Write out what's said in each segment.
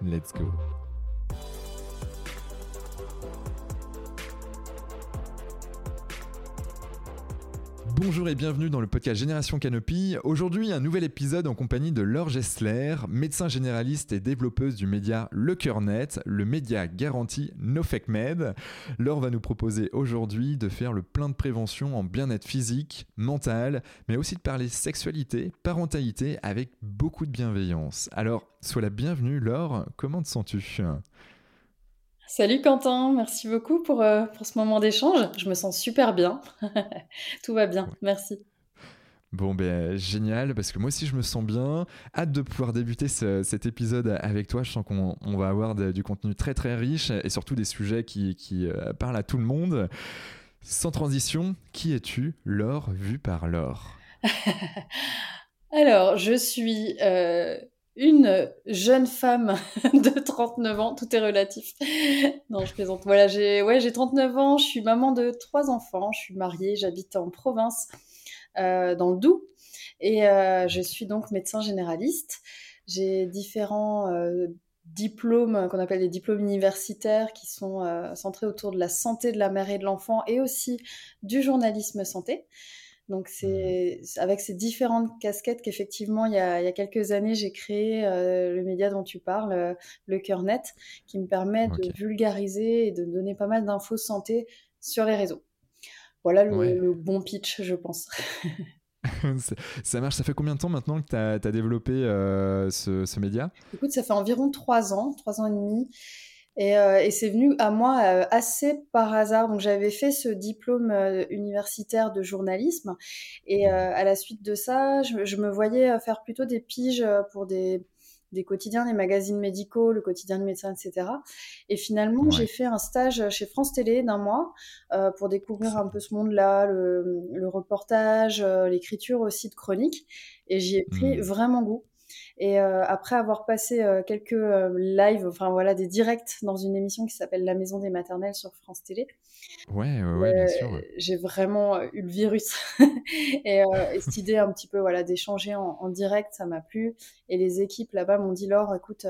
Let's go. Bonjour et bienvenue dans le podcast Génération Canopy. Aujourd'hui, un nouvel épisode en compagnie de Laure Gessler, médecin généraliste et développeuse du média Le Cœur Net, le média garanti No Fake Med. Laure va nous proposer aujourd'hui de faire le plein de prévention en bien-être physique, mental, mais aussi de parler sexualité, parentalité avec beaucoup de bienveillance. Alors, sois la bienvenue Laure, comment te sens-tu? Salut Quentin, merci beaucoup pour, euh, pour ce moment d'échange. Je me sens super bien. Tout va bien, merci. Bon, ben génial, parce que moi aussi je me sens bien. Hâte de pouvoir débuter cet épisode avec toi. Je sens qu'on va avoir du contenu très très riche et surtout des sujets qui, qui euh, parlent à tout le monde. Sans transition, qui es-tu, Laure, vue par Laure? Alors, je suis euh, une jeune femme de 39 ans, tout est relatif. non, je plaisante. Voilà, j'ai ouais, j'ai 39 ans, je suis maman de trois enfants, je suis mariée, j'habite en province, euh, dans le Doubs, et euh, je suis donc médecin généraliste. J'ai différents euh, diplômes qu'on appelle des diplômes universitaires qui sont centrés autour de la santé de la mère et de l'enfant et aussi du journalisme santé. Donc c'est avec ces différentes casquettes qu'effectivement il, y a quelques années j'ai créé euh, le média dont tu parles, euh, le Cœur Net, qui me permet de vulgariser et de donner pas mal d'infos santé sur les réseaux. Voilà le, bon pitch, je pense. ça marche. Ça fait combien de temps maintenant que tu as, développé euh, ce, ce, média? Écoute, ça fait environ trois ans, trois ans et demi. Euh, et, c'est venu à moi euh, assez par hasard. Donc j'avais fait ce diplôme euh, universitaire de journalisme et à la suite de ça, je, me voyais faire plutôt des piges pour des, des, quotidiens, des magazines médicaux, le quotidien de médecin, etc. Et finalement, j'ai fait un stage chez France Télé d'un mois pour découvrir un peu ce monde-là, le, le, reportage, l'écriture aussi de chroniques. Et j'y ai pris mmh. vraiment goût. Et euh, après avoir passé euh, quelques euh, lives, enfin voilà, des directs dans une émission qui s'appelle La Maison des Maternelles sur France Télé. Ouais, ouais, bien sûr. J'ai vraiment eu le virus. et, cette idée un petit peu voilà, d'échanger en, direct, ça m'a plu. Et les équipes là-bas m'ont dit Laure, écoute,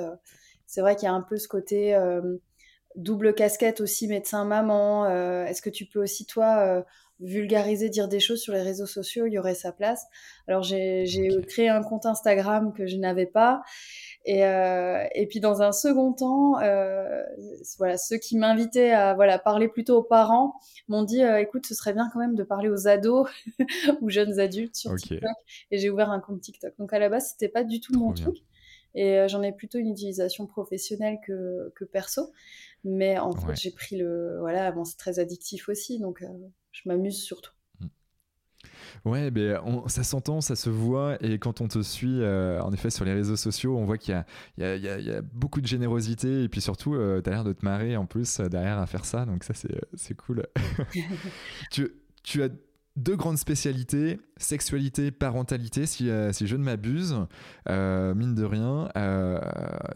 c'est vrai qu'il y a un peu ce côté double casquette aussi médecin-maman. Est-ce que tu peux aussi, toi, vulgariser, dire des choses sur les réseaux sociaux, il y aurait sa place. Alors j'ai créé un compte Instagram que je n'avais pas. Et, euh, et, puis dans un second temps, euh, voilà, ceux qui m'invitaient à voilà parler plutôt aux parents m'ont dit euh, écoute, ce serait bien quand même de parler aux ados ou jeunes adultes sur TikTok. Et j'ai ouvert un compte TikTok. Donc à la base, c'était pas du tout mon truc. Et j'en ai plutôt une utilisation professionnelle que, que perso. Mais en fait, j'ai pris le. Voilà, bon, c'est très addictif aussi. Donc, je m'amuse surtout. Mm. Ouais, ben, ça s'entend, ça se voit, et quand on te suit, euh, en effet, sur les réseaux sociaux, on voit qu'il y, y, y a, beaucoup de générosité, et puis surtout, euh, tu as l'air de te marrer en plus euh, derrière à faire ça, donc ça, c'est cool. tu, tu as deux grandes spécialités, sexualité, parentalité, si, euh, si je ne m'abuse, euh, mine de rien. Euh,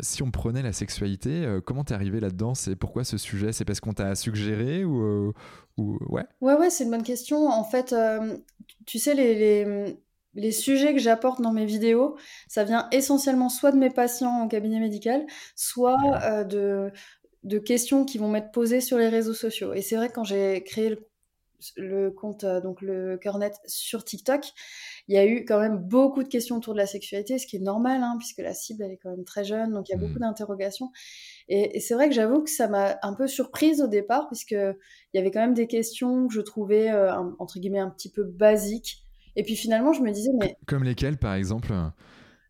si on prenait la sexualité, comment t'es arrivé là-dedans? C'est pourquoi ce sujet? C'est parce qu'on t'a suggéré ou, ou, ouais? Ouais, ouais, c'est une bonne question. En fait, tu sais, les, les, les sujets que j'apporte dans mes vidéos, ça vient essentiellement soit de mes patients en cabinet médical, soit de de questions qui vont m'être posées sur les réseaux sociaux. Et c'est vrai que quand j'ai créé le le compte, euh, donc le cœur net sur TikTok, il y a eu quand même beaucoup de questions autour de la sexualité, ce qui est normal, hein, puisque la cible, elle est quand même très jeune, donc il y a beaucoup mmh. d'interrogations. Et, c'est vrai que j'avoue que ça m'a un peu surprise au départ, puisque il y avait quand même des questions que je trouvais, entre guillemets, un petit peu basiques. Et puis finalement, je me disais, mais... Comme lesquelles, par exemple?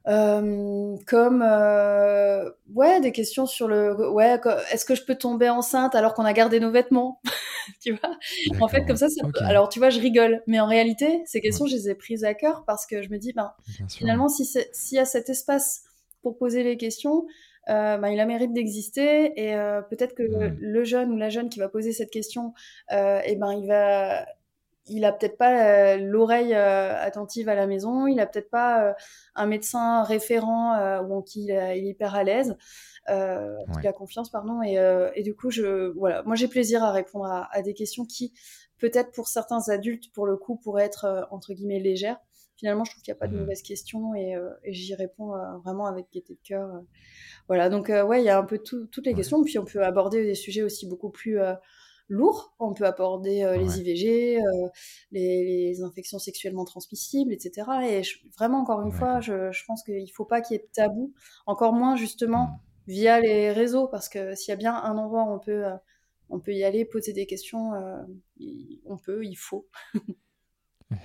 Euh, comme euh, ouais des questions sur le ouais est-ce que je peux tomber enceinte alors qu'on a gardé nos vêtements? Tu vois? En fait comme ça, alors tu vois je rigole mais en réalité ces questions je les ai prises à cœur parce que je me dis ben finalement si s'il y a cet espace pour poser les questions euh, ben, il a mérite d'exister et euh, peut-être que le, le, jeune ou la jeune qui va poser cette question et eh ben il va il a peut-être pas euh, l'oreille euh, attentive à la maison, il a peut-être pas euh, un médecin référent ou qui il, est hyper à l'aise, euh, il a confiance, pardon. Et, et, du coup, je, voilà, moi j'ai plaisir à répondre à, des questions qui, peut-être pour certains adultes, pour le coup, pourraient être entre guillemets légères. Finalement, je trouve qu'il n'y a pas de mmh. mauvaises questions et, et j'y réponds vraiment avec gaieté de cœur. voilà, donc ouais, il y a un peu toutes les questions, puis on peut aborder des sujets aussi beaucoup plus lourd. On peut aborder euh, les IVG, euh, les, infections sexuellement transmissibles, etc. Et vraiment, encore une fois, je, pense qu'il ne faut pas qu'il y ait de tabou, encore moins justement mmh. via les réseaux, parce que s'il y a bien un endroit où on peut, euh, on peut y aller, poser des questions, on peut, il faut.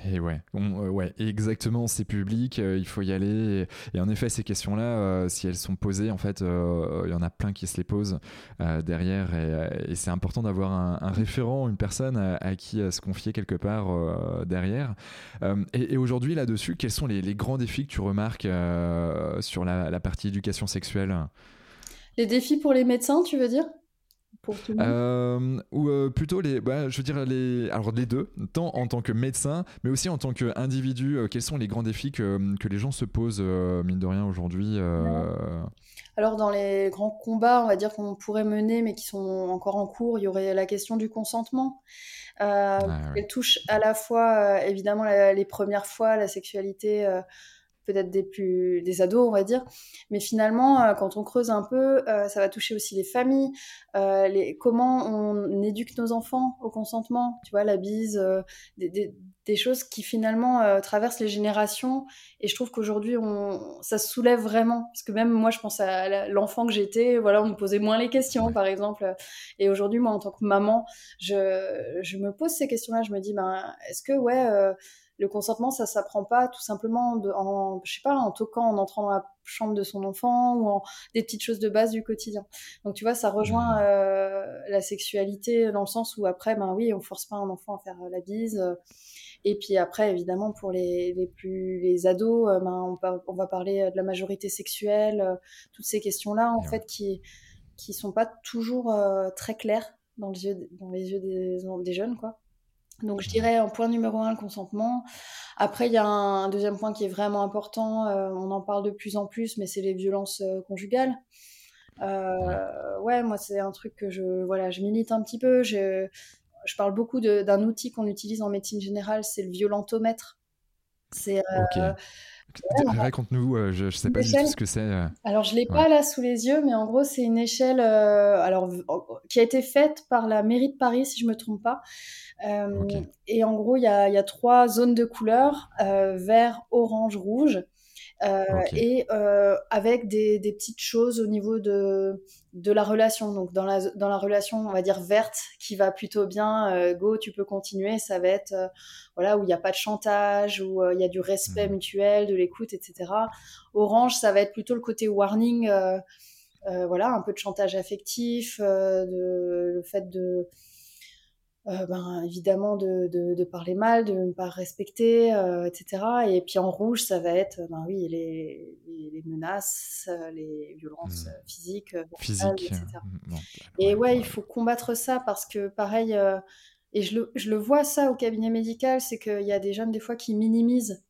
Et ouais, euh, ouais, exactement, c'est public, euh, il faut y aller. Et, en effet, ces questions-là, euh, si elles sont posées, en fait, il y en a plein qui se les posent derrière. Et, c'est important d'avoir un, référent, une personne à, qui se confier quelque part derrière. et, aujourd'hui, là-dessus, quels sont les, grands défis que tu remarques sur la partie éducation sexuelle? Les défis pour les médecins, tu veux dire? Euh, ou euh, plutôt les, bah, je veux dire les, alors les deux, tant en tant que médecin, mais aussi en tant qu'individu. Euh, quels sont les grands défis que, que les gens se posent mine de rien aujourd'hui Alors dans les grands combats, on va dire qu'on pourrait mener, mais qui sont encore en cours, il y aurait la question du consentement. Ah elle touche à la fois évidemment les premières fois la sexualité peut-être des plus des ados on va dire. Mais finalement euh, quand on creuse un peu euh, ça va toucher aussi les familles. Euh, les comment on éduque nos enfants au consentement tu vois la bise des, des, choses qui finalement traversent les générations. Et je trouve qu'aujourd'hui on ça se soulève vraiment. Parce que même moi je pense à l'enfant que j'étais voilà on me posait moins les questions par exemple. Et aujourd'hui moi en tant que maman je, je me pose ces questions là je me dis ben est-ce que ouais le consentement, ça s'apprend pas tout simplement de, en, je sais pas, en toquant, en entrant dans la chambre de son enfant ou en des petites choses de base du quotidien. Donc tu vois, ça rejoint mmh. euh, la sexualité dans le sens où après, ben oui, on force pas un enfant à faire la bise. et puis après, évidemment, pour les, les plus les ados, euh, ben, on, on, va parler de la majorité sexuelle, euh, toutes ces questions-là en fait qui qui sont pas toujours très claires dans les yeux dans les yeux des, des jeunes quoi. Donc je dirais en point numéro un le consentement. Après il y a un, deuxième point qui est vraiment important, euh, on en parle de plus en plus, mais c'est les violences euh, conjugales. Euh, ouais, moi c'est un truc que je voilà, je milite un petit peu. Je, je parle beaucoup d'un outil qu'on utilise en médecine générale, c'est le violentomètre. C'est Raconte-nous, euh, je ne sais pas du tout ce que c'est. Euh. Alors, je ne l'ai pas là sous les yeux, mais en gros, c'est une échelle euh, alors, qui a été faite par la mairie de Paris, si je ne me trompe pas. Et en gros, il y a, y a, trois zones de couleurs, vert, orange, rouge. Et avec des, des, petites choses au niveau de, de la relation. Donc dans la, dans la relation, on va dire verte, qui va plutôt bien, euh, go, tu peux continuer, ça va être voilà où il n'y a pas de chantage, où il y a du respect mmh. mutuel, de l'écoute, etc. Orange, ça va être plutôt le côté warning. voilà, un peu de chantage affectif, de, le fait de, euh, ben, évidemment de, de, parler mal, de ne pas respecter, euh, etc. Et puis en rouge, ça va être ben, oui, les, les, menaces, les violences mmh. physiques, Physique, etc. Mmh, et ouais, il faut combattre ça parce que pareil, euh, et je le, je le, vois ça au cabinet médical, c'est qu'il y a des jeunes des fois qui minimisent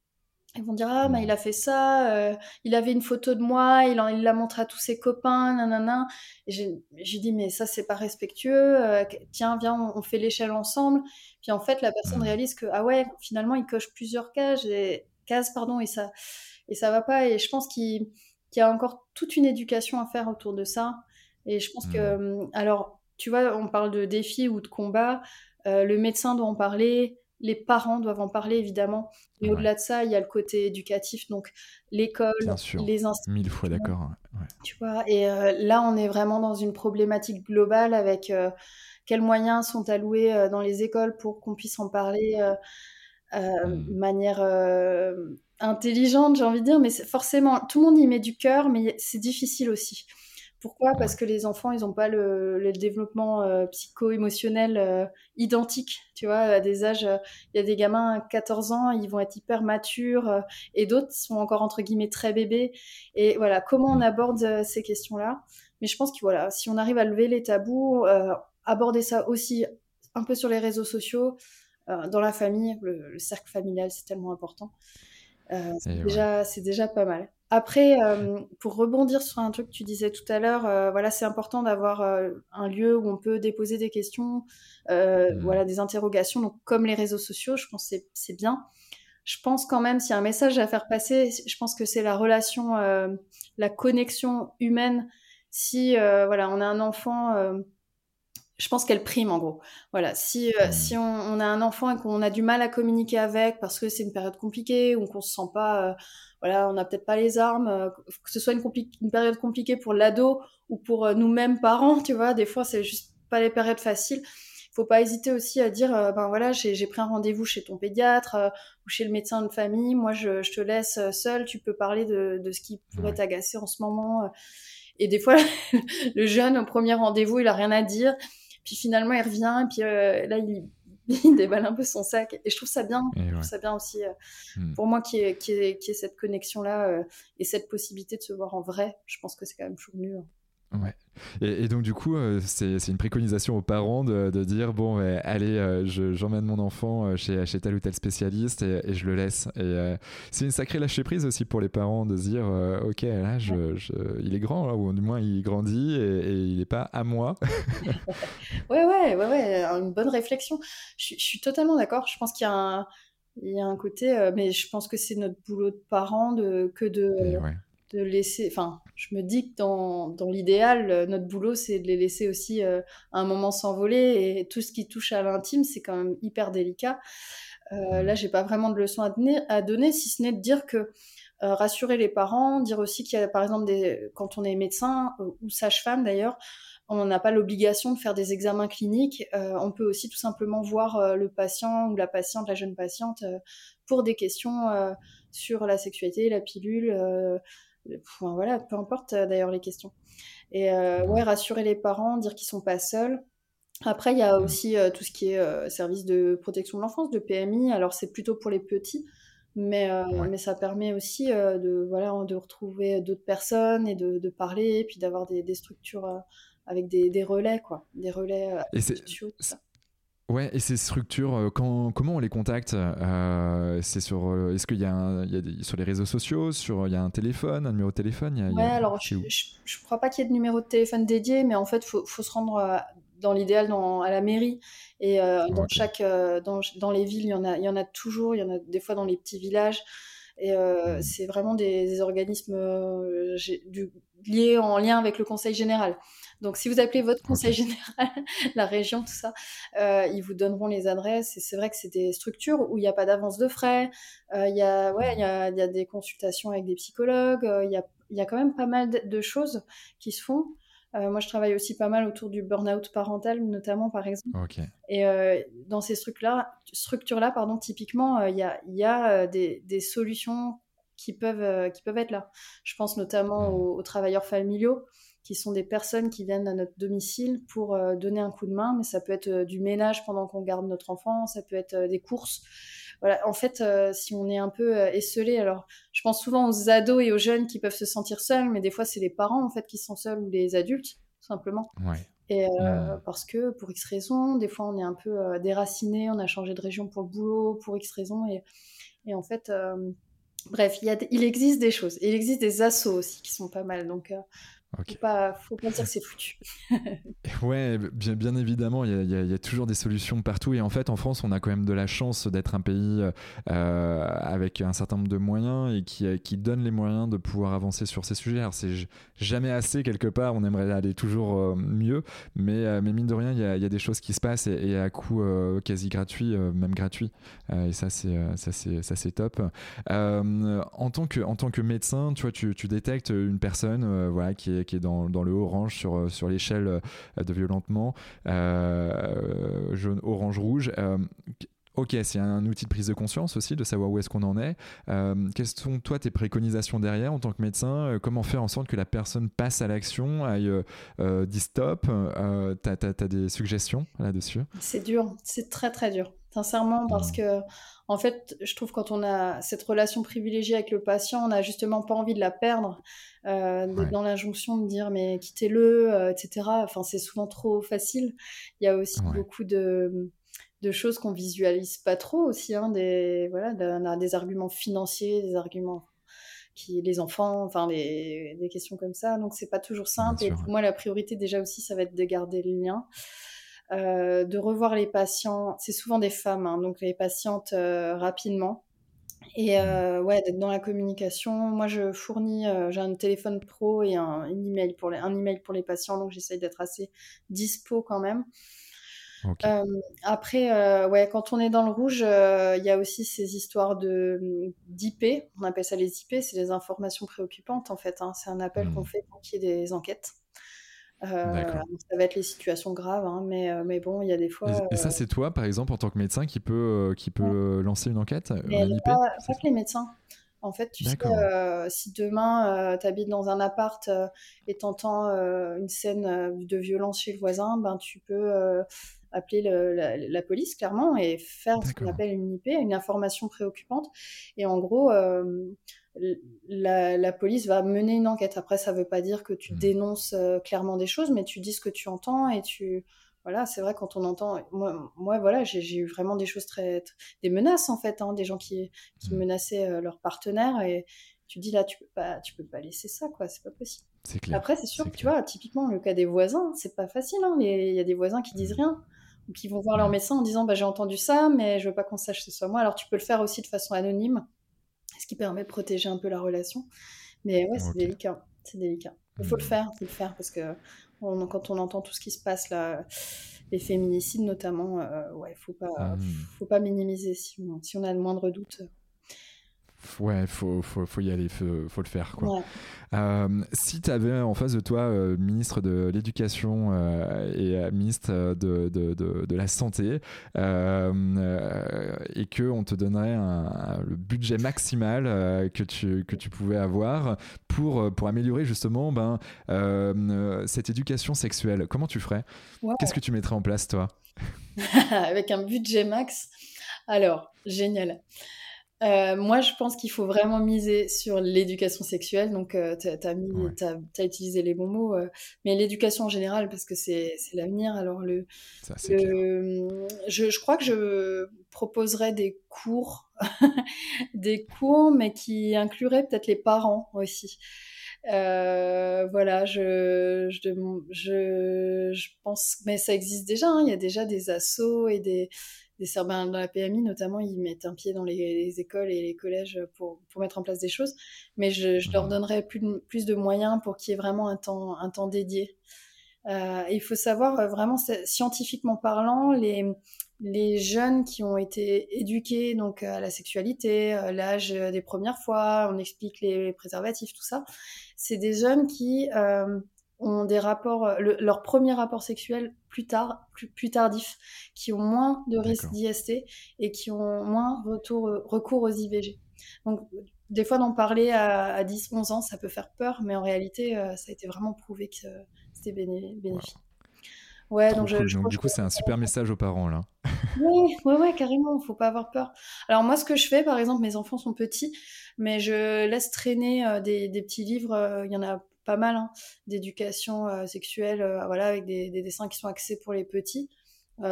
ils vont dire ah mais il a fait ça, euh, il avait une photo de moi, il il l'a montré à tous ses copains, nanana. Et j'ai dit mais ça c'est pas respectueux. Euh, tiens viens on, fait l'échelle ensemble. Puis en fait la personne réalise que ah ouais finalement il coche plusieurs cases et cases pardon et ça et ça va pas. Et je pense qu'il y a encore toute une éducation à faire autour de ça. Et je pense que mmh. alors tu vois on parle de défis ou de combats. Euh, le médecin doit en parler, les parents doivent en parler évidemment. Mais au-delà de ça, il y a le côté éducatif, donc l'école, les institutions. Mille fois d'accord. Tu vois, et là, on est vraiment dans une problématique globale avec quels moyens sont alloués dans les écoles pour qu'on puisse en parler mmh. de manière intelligente, j'ai envie de dire, mais forcément, tout le monde y met du cœur, mais c'est difficile aussi. Pourquoi? Parce que les enfants, ils n'ont pas le, développement euh, psycho-émotionnel euh, identique. Tu vois, à des âges, euh, il y a des gamins à 14 ans, ils vont être hyper matures, et d'autres sont encore entre guillemets très bébés. Et voilà, comment on aborde ces questions-là? Mais je pense que voilà, si on arrive à lever les tabous, aborder ça aussi un peu sur les réseaux sociaux, dans la famille, le cercle familial, c'est tellement important. Euh, c'est déjà, déjà, pas mal. Après, euh, pour rebondir sur un truc que tu disais tout à l'heure, euh, voilà, c'est important d'avoir un lieu où on peut déposer des questions, mmh. voilà, des interrogations. Donc, comme les réseaux sociaux, je pense que c'est bien. Je pense quand même, s'il y a un message à faire passer, je pense que c'est la relation, la connexion humaine. Si, voilà, on a un enfant je pense qu'elle prime en gros. Voilà, si, euh, mmh. si on, a un enfant et qu'on a du mal à communiquer avec parce que c'est une période compliquée ou qu'on se sent pas, euh, voilà, on n'a peut-être pas les armes, euh, que ce soit une, une période compliquée pour l'ado ou pour nous-mêmes parents, tu vois, des fois c'est juste pas les périodes faciles. Il faut pas hésiter aussi à dire, ben voilà, j'ai pris un rendez-vous chez ton pédiatre ou chez le médecin de famille, moi je, je te laisse seul, tu peux parler de, de ce qui pourrait t'agacer en ce moment. Et des fois, le jeune au premier rendez-vous, il a rien à dire. Puis finalement, il revient, et puis euh, là, il, il, déballe un peu son sac. Et je trouve ça bien. je trouve ça bien aussi, euh, hmm. pour moi, qui est qui est cette connexion-là euh, et cette possibilité de se voir en vrai. Je pense que c'est quand même toujours mieux. Hein. Ouais. Et, donc du coup, euh, c'est une préconisation aux parents de, dire bon, allez, euh, j'emmène mon enfant euh, chez, chez, tel ou tel spécialiste et, je le laisse. Et c'est une sacrée lâcher prise aussi pour les parents de se dire ok, là, je, il est grand, ou du moins il grandit et, il n'est pas à moi. ouais, ouais, ouais, ouais, une bonne réflexion. Je, suis totalement d'accord. Je pense qu'il y a un il y a un côté, mais je pense que c'est notre boulot de parents de, que de, de laisser. Enfin, je me dis que dans, dans l'idéal, euh, notre boulot, c'est de les laisser aussi euh, un moment s'envoler. Et tout ce qui touche à l'intime, c'est quand même hyper délicat. Euh, là, j'ai pas vraiment de leçon à donner, à donner si ce n'est de dire que euh, rassurer les parents, dire aussi qu'il y a, par exemple, des, quand on est médecin ou sage-femme d'ailleurs, on n'a pas l'obligation de faire des examens cliniques. on peut aussi tout simplement voir le patient ou la patiente, la jeune patiente, pour des questions sur la sexualité, la pilule, voilà, peu importe euh, d'ailleurs les questions. Et euh, ouais, rassurer les parents, dire qu'ils sont pas seuls. Après, il y a aussi euh, tout ce qui est service de protection de l'enfance, de PMI. Alors, c'est plutôt pour les petits, mais, mais ça permet aussi de, voilà, de retrouver d'autres personnes et de, parler, et puis d'avoir des, structures avec des, relais, quoi. Des relais sociaux, tout ça. Ouais, et ces structures, euh, quand, comment on les contacte euh, C'est sur, euh, est-ce qu'il y a, il y a sur les réseaux sociaux, sur, il y a un téléphone, un numéro de téléphone Ouais, alors je, je, crois pas qu'il y ait de numéro de téléphone dédié, mais en fait, faut, faut se rendre dans l'idéal à la mairie et dans chaque, dans, dans, les villes, il y en a, il y en a toujours, il y en a des fois dans les petits villages. Et mmh. c'est vraiment des, organismes du, liés en lien avec le conseil général. Donc, si vous appelez votre conseil général, la région, tout ça, euh, ils vous donneront les adresses. Et c'est vrai que c'est des structures où il n'y a pas d'avance de frais. Euh, il y, a, ouais, il y, a, y a des consultations avec des psychologues. Euh, il y, a, y a quand même pas mal de, choses qui se font. moi, je travaille aussi pas mal autour du burn-out parental, notamment, par exemple. Et dans ces structures-là, structures -là, pardon, typiquement, il y a, y a des, des, solutions qui peuvent, qui peuvent être là. Je pense notamment mmh. aux travailleurs familiaux qui sont des personnes qui viennent à notre domicile pour euh, donner un coup de main, mais ça peut être euh, du ménage pendant qu'on garde notre enfant, ça peut être euh, des courses. Voilà, en fait, si on est un peu esselé, alors je pense souvent aux ados et aux jeunes qui peuvent se sentir seuls, mais des fois c'est les parents en fait qui sont seuls ou les adultes, tout simplement. Et parce que pour X raisons, des fois on est un peu déraciné, on a changé de région pour le boulot, pour X raisons, et, et en fait, bref, il, y a, il existe des choses. Il existe des assos aussi qui sont pas mal. Donc, Faut pas, faut pas dire que c'est foutu. ouais, bien, bien évidemment, il y, a toujours des solutions partout. Et en fait, en France, on a quand même de la chance d'être un pays euh, avec un certain nombre de moyens et qui, qui donne les moyens de pouvoir avancer sur ces sujets. Alors, c'est jamais assez quelque part. On aimerait aller toujours euh, mieux, mais, euh, mais mine de rien, il y a, y a, des choses qui se passent et, à coût quasi gratuit, même gratuit. et ça, c'est ça, c'est ça, c'est top. en tant que en tant que médecin, tu vois, tu, tu détectes une personne, voilà, qui est qui est dans, dans le orange sur, euh, sur l'échelle euh, de violentement, euh, jaune, orange, rouge. Ok, c'est un outil de prise de conscience aussi, de savoir où est-ce qu'on en est. quelles sont, toi, tes préconisations derrière en tant que médecin? Comment faire en sorte que la personne passe à l'action, aille euh, dit stop? Tu as, des suggestions là-dessus? C'est dur, c'est très très dur, sincèrement, parce mmh. que en fait, je trouve quand on a cette relation privilégiée avec le patient, on n'a justement pas envie de la perdre, euh, dans l'injonction de dire mais quittez-le, euh, etc. Enfin, c'est souvent trop facile. Il y a aussi beaucoup de, de choses qu'on visualise pas trop aussi, hein, des, voilà, des arguments financiers, des arguments qui les enfants, enfin des, des questions comme ça. Donc c'est pas toujours simple. et pour moi, la priorité déjà aussi, ça va être de garder le lien. Euh, de revoir les patients. C'est souvent des femmes, hein, donc les patientes euh, rapidement. Et euh, ouais, d'être dans la communication. Moi, je fournis, j'ai un téléphone pro et un, email pour les, un email pour les patients, donc j'essaye d'être assez dispo quand même. après, ouais, quand on est dans le rouge, il y a aussi ces histoires de d'IP. On appelle ça les IP, c'est les informations préoccupantes en fait. Hein. C'est un appel qu'on mmh. fait pour qu'il y ait des enquêtes. Euh, ça va être les situations graves, hein, mais, euh, mais bon, il y a des fois. Et, ça, euh, c'est toi, par exemple, en tant que médecin, qui peut, qui peut lancer une enquête mais pas, pas que les médecins. En fait, tu sais, si demain tu habites dans un appart et t'entends une scène de violence chez le voisin, ben tu peux appeler la, la, police clairement et faire ce qu'on appelle une IP, une information préoccupante. Et en gros, la, police va mener une enquête. Après, ça ne veut pas dire que tu mmh. dénonces euh, clairement des choses, mais tu dis ce que tu entends et tu. Voilà, c'est vrai quand on entend. Moi, moi voilà, j'ai eu vraiment des choses très, des menaces en fait, hein, des gens qui, qui mmh. menaçaient euh, leur partenaire et tu dis là, tu peux pas, tu peux pas laisser ça, quoi, c'est pas possible. Clair. Après, c'est sûr que tu vois, typiquement le cas des voisins, c'est pas facile. Hein, il y a des voisins qui disent mmh. rien ou qui vont voir leur médecin en disant bah, j'ai entendu ça, mais je veux pas qu'on sache que ce soit moi. Alors tu peux le faire aussi de façon anonyme ce qui permet de protéger un peu la relation. Mais ouais, c'est délicat. C'est délicat. Il faut le mmh. faire, il faut le faire parce que quand on entend tout ce qui se passe là, les féminicides notamment, euh, ouais, faut pas, mmh. faut pas minimiser si on, si on a le moindre doute ouais, faut, faut, faut, y aller, faut, faut le faire. Quoi. Euh, si tu avais en face de toi euh, ministre de l'Éducation euh, et ministre de, de, de, la Santé et qu'on te donnerait un, le budget maximal que, tu, que tu pouvais avoir pour, pour améliorer justement ben, cette éducation sexuelle, comment tu ferais? Qu'est-ce que tu mettrais en place toi? Avec un budget max? Alors, génial. Euh, moi, je pense qu'il faut vraiment miser sur l'éducation sexuelle. Donc, euh, tu as, utilisé les bons mots, euh, mais l'éducation en général, parce que c'est l'avenir. Alors, le, je, je, crois que je proposerais des cours, des cours, mais qui incluraient peut-être les parents aussi. voilà, je, je, je, je, pense, mais ça existe déjà. Hein. il y a déjà des assos et des des ben, dans la PMI notamment, ils mettent un pied dans les, écoles et les collèges pour, pour, mettre en place des choses. Mais je, je leur donnerais plus de, plus de moyens pour qu'il y ait vraiment un temps, un temps dédié. Euh, il faut savoir, euh, vraiment, scientifiquement parlant, les, les jeunes qui ont été éduqués donc à la sexualité, euh, l'âge des premières fois, on explique les préservatifs, tout ça, c'est des jeunes qui euh, ont des rapports, euh, leur premier rapport sexuel plus tard, plus, plus tardif, qui ont moins de risques d'IST et qui ont moins retour, euh, recours aux IVG. Donc, des fois, d'en parler à, 10-11 ans, ça peut faire peur, mais en réalité, euh, ça a été vraiment prouvé que c'était bénéfique. Ouais, donc, du coup, c'est un super message aux parents, là. oui, ouais, ouais, carrément, faut pas avoir peur. Alors, moi, ce que je fais, par exemple, mes enfants sont petits, mais je laisse traîner des, des, petits livres. Il y en a pas mal hein, d'éducation euh, sexuelle, euh, voilà, avec des, dessins qui sont axés pour les petits.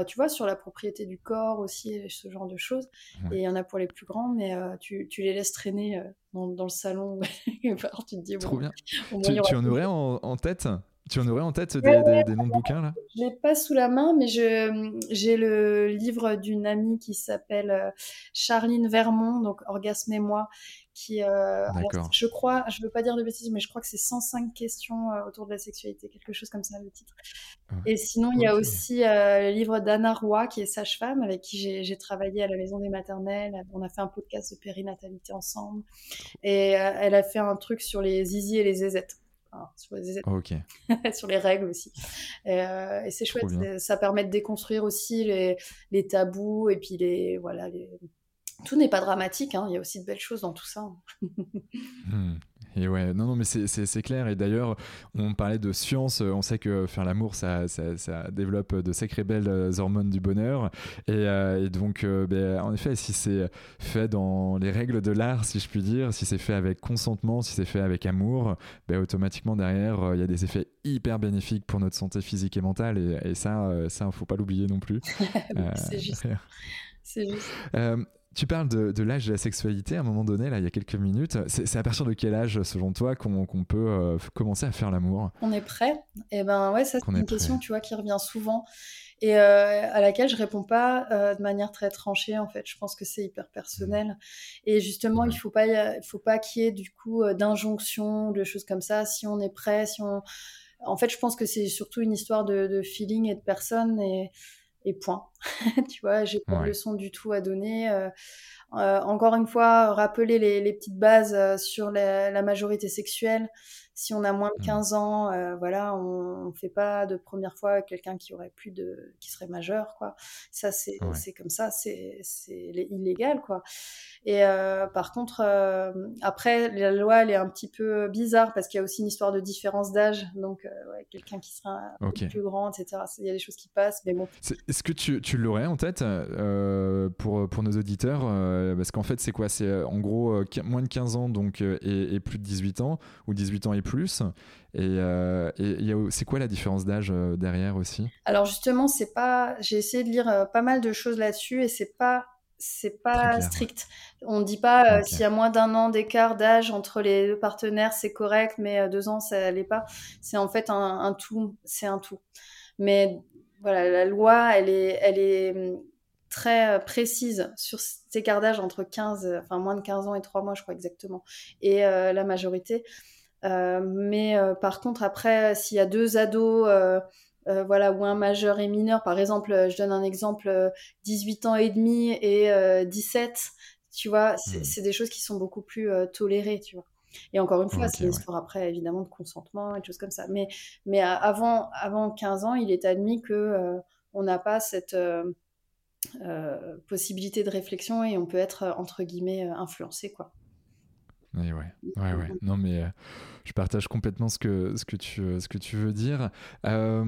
tu vois, sur la propriété du corps aussi, ce genre de choses. Et il y en a pour les plus grands, mais tu, tu, les laisses traîner dans, dans, le salon. tu te dis, Trop bien. tu, tu en aurais en, en tête? Tu en aurais en tête des, des, noms de bouquins là? Je l'ai pas sous la main, mais j'ai le livre d'une amie qui s'appelle euh, Charline Vermont, donc Orgasme et moi, qui, euh, je crois, je veux pas dire de bêtises, mais je crois que c'est 105 questions euh, autour de la sexualité, quelque chose comme ça le titre. Ah. Et sinon, il y a aussi le livre d'Anna Roy, qui est sage-femme, avec qui j'ai travaillé à la maison des maternelles. On a fait un podcast de périnatalité ensemble, et elle a fait un truc sur les zizi et les zézettes sur, les... sur les règles aussi. Euh, et, c'est chouette, ça permet de déconstruire aussi les, les, tabous et puis les voilà les... tout n'est pas dramatique, hein. il y a aussi de belles choses dans tout ça. Hmm. Et ouais, non, non, mais c'est clair. Et d'ailleurs, on parlait de science. On sait que faire l'amour, ça, ça, ça, développe de sacrées belles euh, hormones du bonheur. Et, euh, et donc, euh, ben, en effet, si c'est fait dans les règles de l'art, si je puis dire, si c'est fait avec consentement, si c'est fait avec amour, ben, automatiquement derrière, il y a des effets hyper bénéfiques pour notre santé physique et mentale. Et, et ça, ça, faut pas l'oublier non plus. c'est juste. C'est juste. Tu parles de, l'âge de la sexualité à un moment donné, là, il y a quelques minutes. C'est à partir de quel âge, selon toi, qu'on peut euh, commencer à faire l'amour? On est prêt? Et eh ben ouais, ça c'est une question, tu vois, qui revient souvent et euh, à laquelle je réponds pas euh, de manière très tranchée. En fait, je pense que c'est hyper personnel. Et justement, il faut pas, il faut pas qu'il y ait du coup d'injonctions, de choses comme ça. Si on est prêt, si on, en fait, je pense que c'est surtout une histoire de, de feeling et de personne et et point. tu vois, j'ai pas de leçon du tout à donner. Euh, euh, encore une fois, rappeler les, petites bases euh, sur la, majorité sexuelle. Si on a moins de 15 mmh. ans, voilà, on, ne fait pas de première fois quelqu'un qui aurait plus de, qui serait majeur, quoi. Ça, c'est, c'est comme ça, c'est, illégal, quoi. Et euh, par contre, euh, après, la loi, elle est un petit peu bizarre parce qu'il y a aussi une histoire de différence d'âge. Donc, euh, ouais, quelqu'un qui sera plus grand, etc. Il y a des choses qui passent, mais bon. Est-ce que tu, tu l'aurais en tête pour, pour nos auditeurs Parce qu'en fait, c'est quoi? C'est en gros moins de 15 ans donc, et, plus de 18 ans, ou 18 ans et plus. Et, et c'est quoi la différence d'âge derrière aussi? Alors justement, c'est pas. J'ai essayé de lire pas mal de choses là-dessus et c'est pas c'est pas strict. On dit pas euh, s'il y a moins d'un an d'écart d'âge entre les deux partenaires, c'est correct, mais euh, deux ans, ça l'est pas. C'est en fait un, tout. C'est un tout. Mais voilà, la loi, elle est, elle est hum, très euh, précise sur cet écart d'âge entre 15, enfin moins de 15 ans et 3 mois, je crois exactement, et la majorité. Mais par contre, après, s'il y a deux ados euh, voilà, ou un majeur et mineur. Par exemple, euh, je donne un exemple, 18 euh, ans et demi et 17, tu vois, mmh. c'est des choses qui sont beaucoup plus tolérées, tu vois. Et encore une fois, c'est une histoire après, évidemment, de consentement et de choses comme ça. Mais, mais avant, avant 15 ans, il est admis que on n'a pas cette possibilité de réflexion et on peut être, entre guillemets, influencé, quoi. Oui, ouais, ouais, ouais. Non, mais euh, je partage complètement ce que, ce que, tu, euh, ce que tu veux dire. Euh,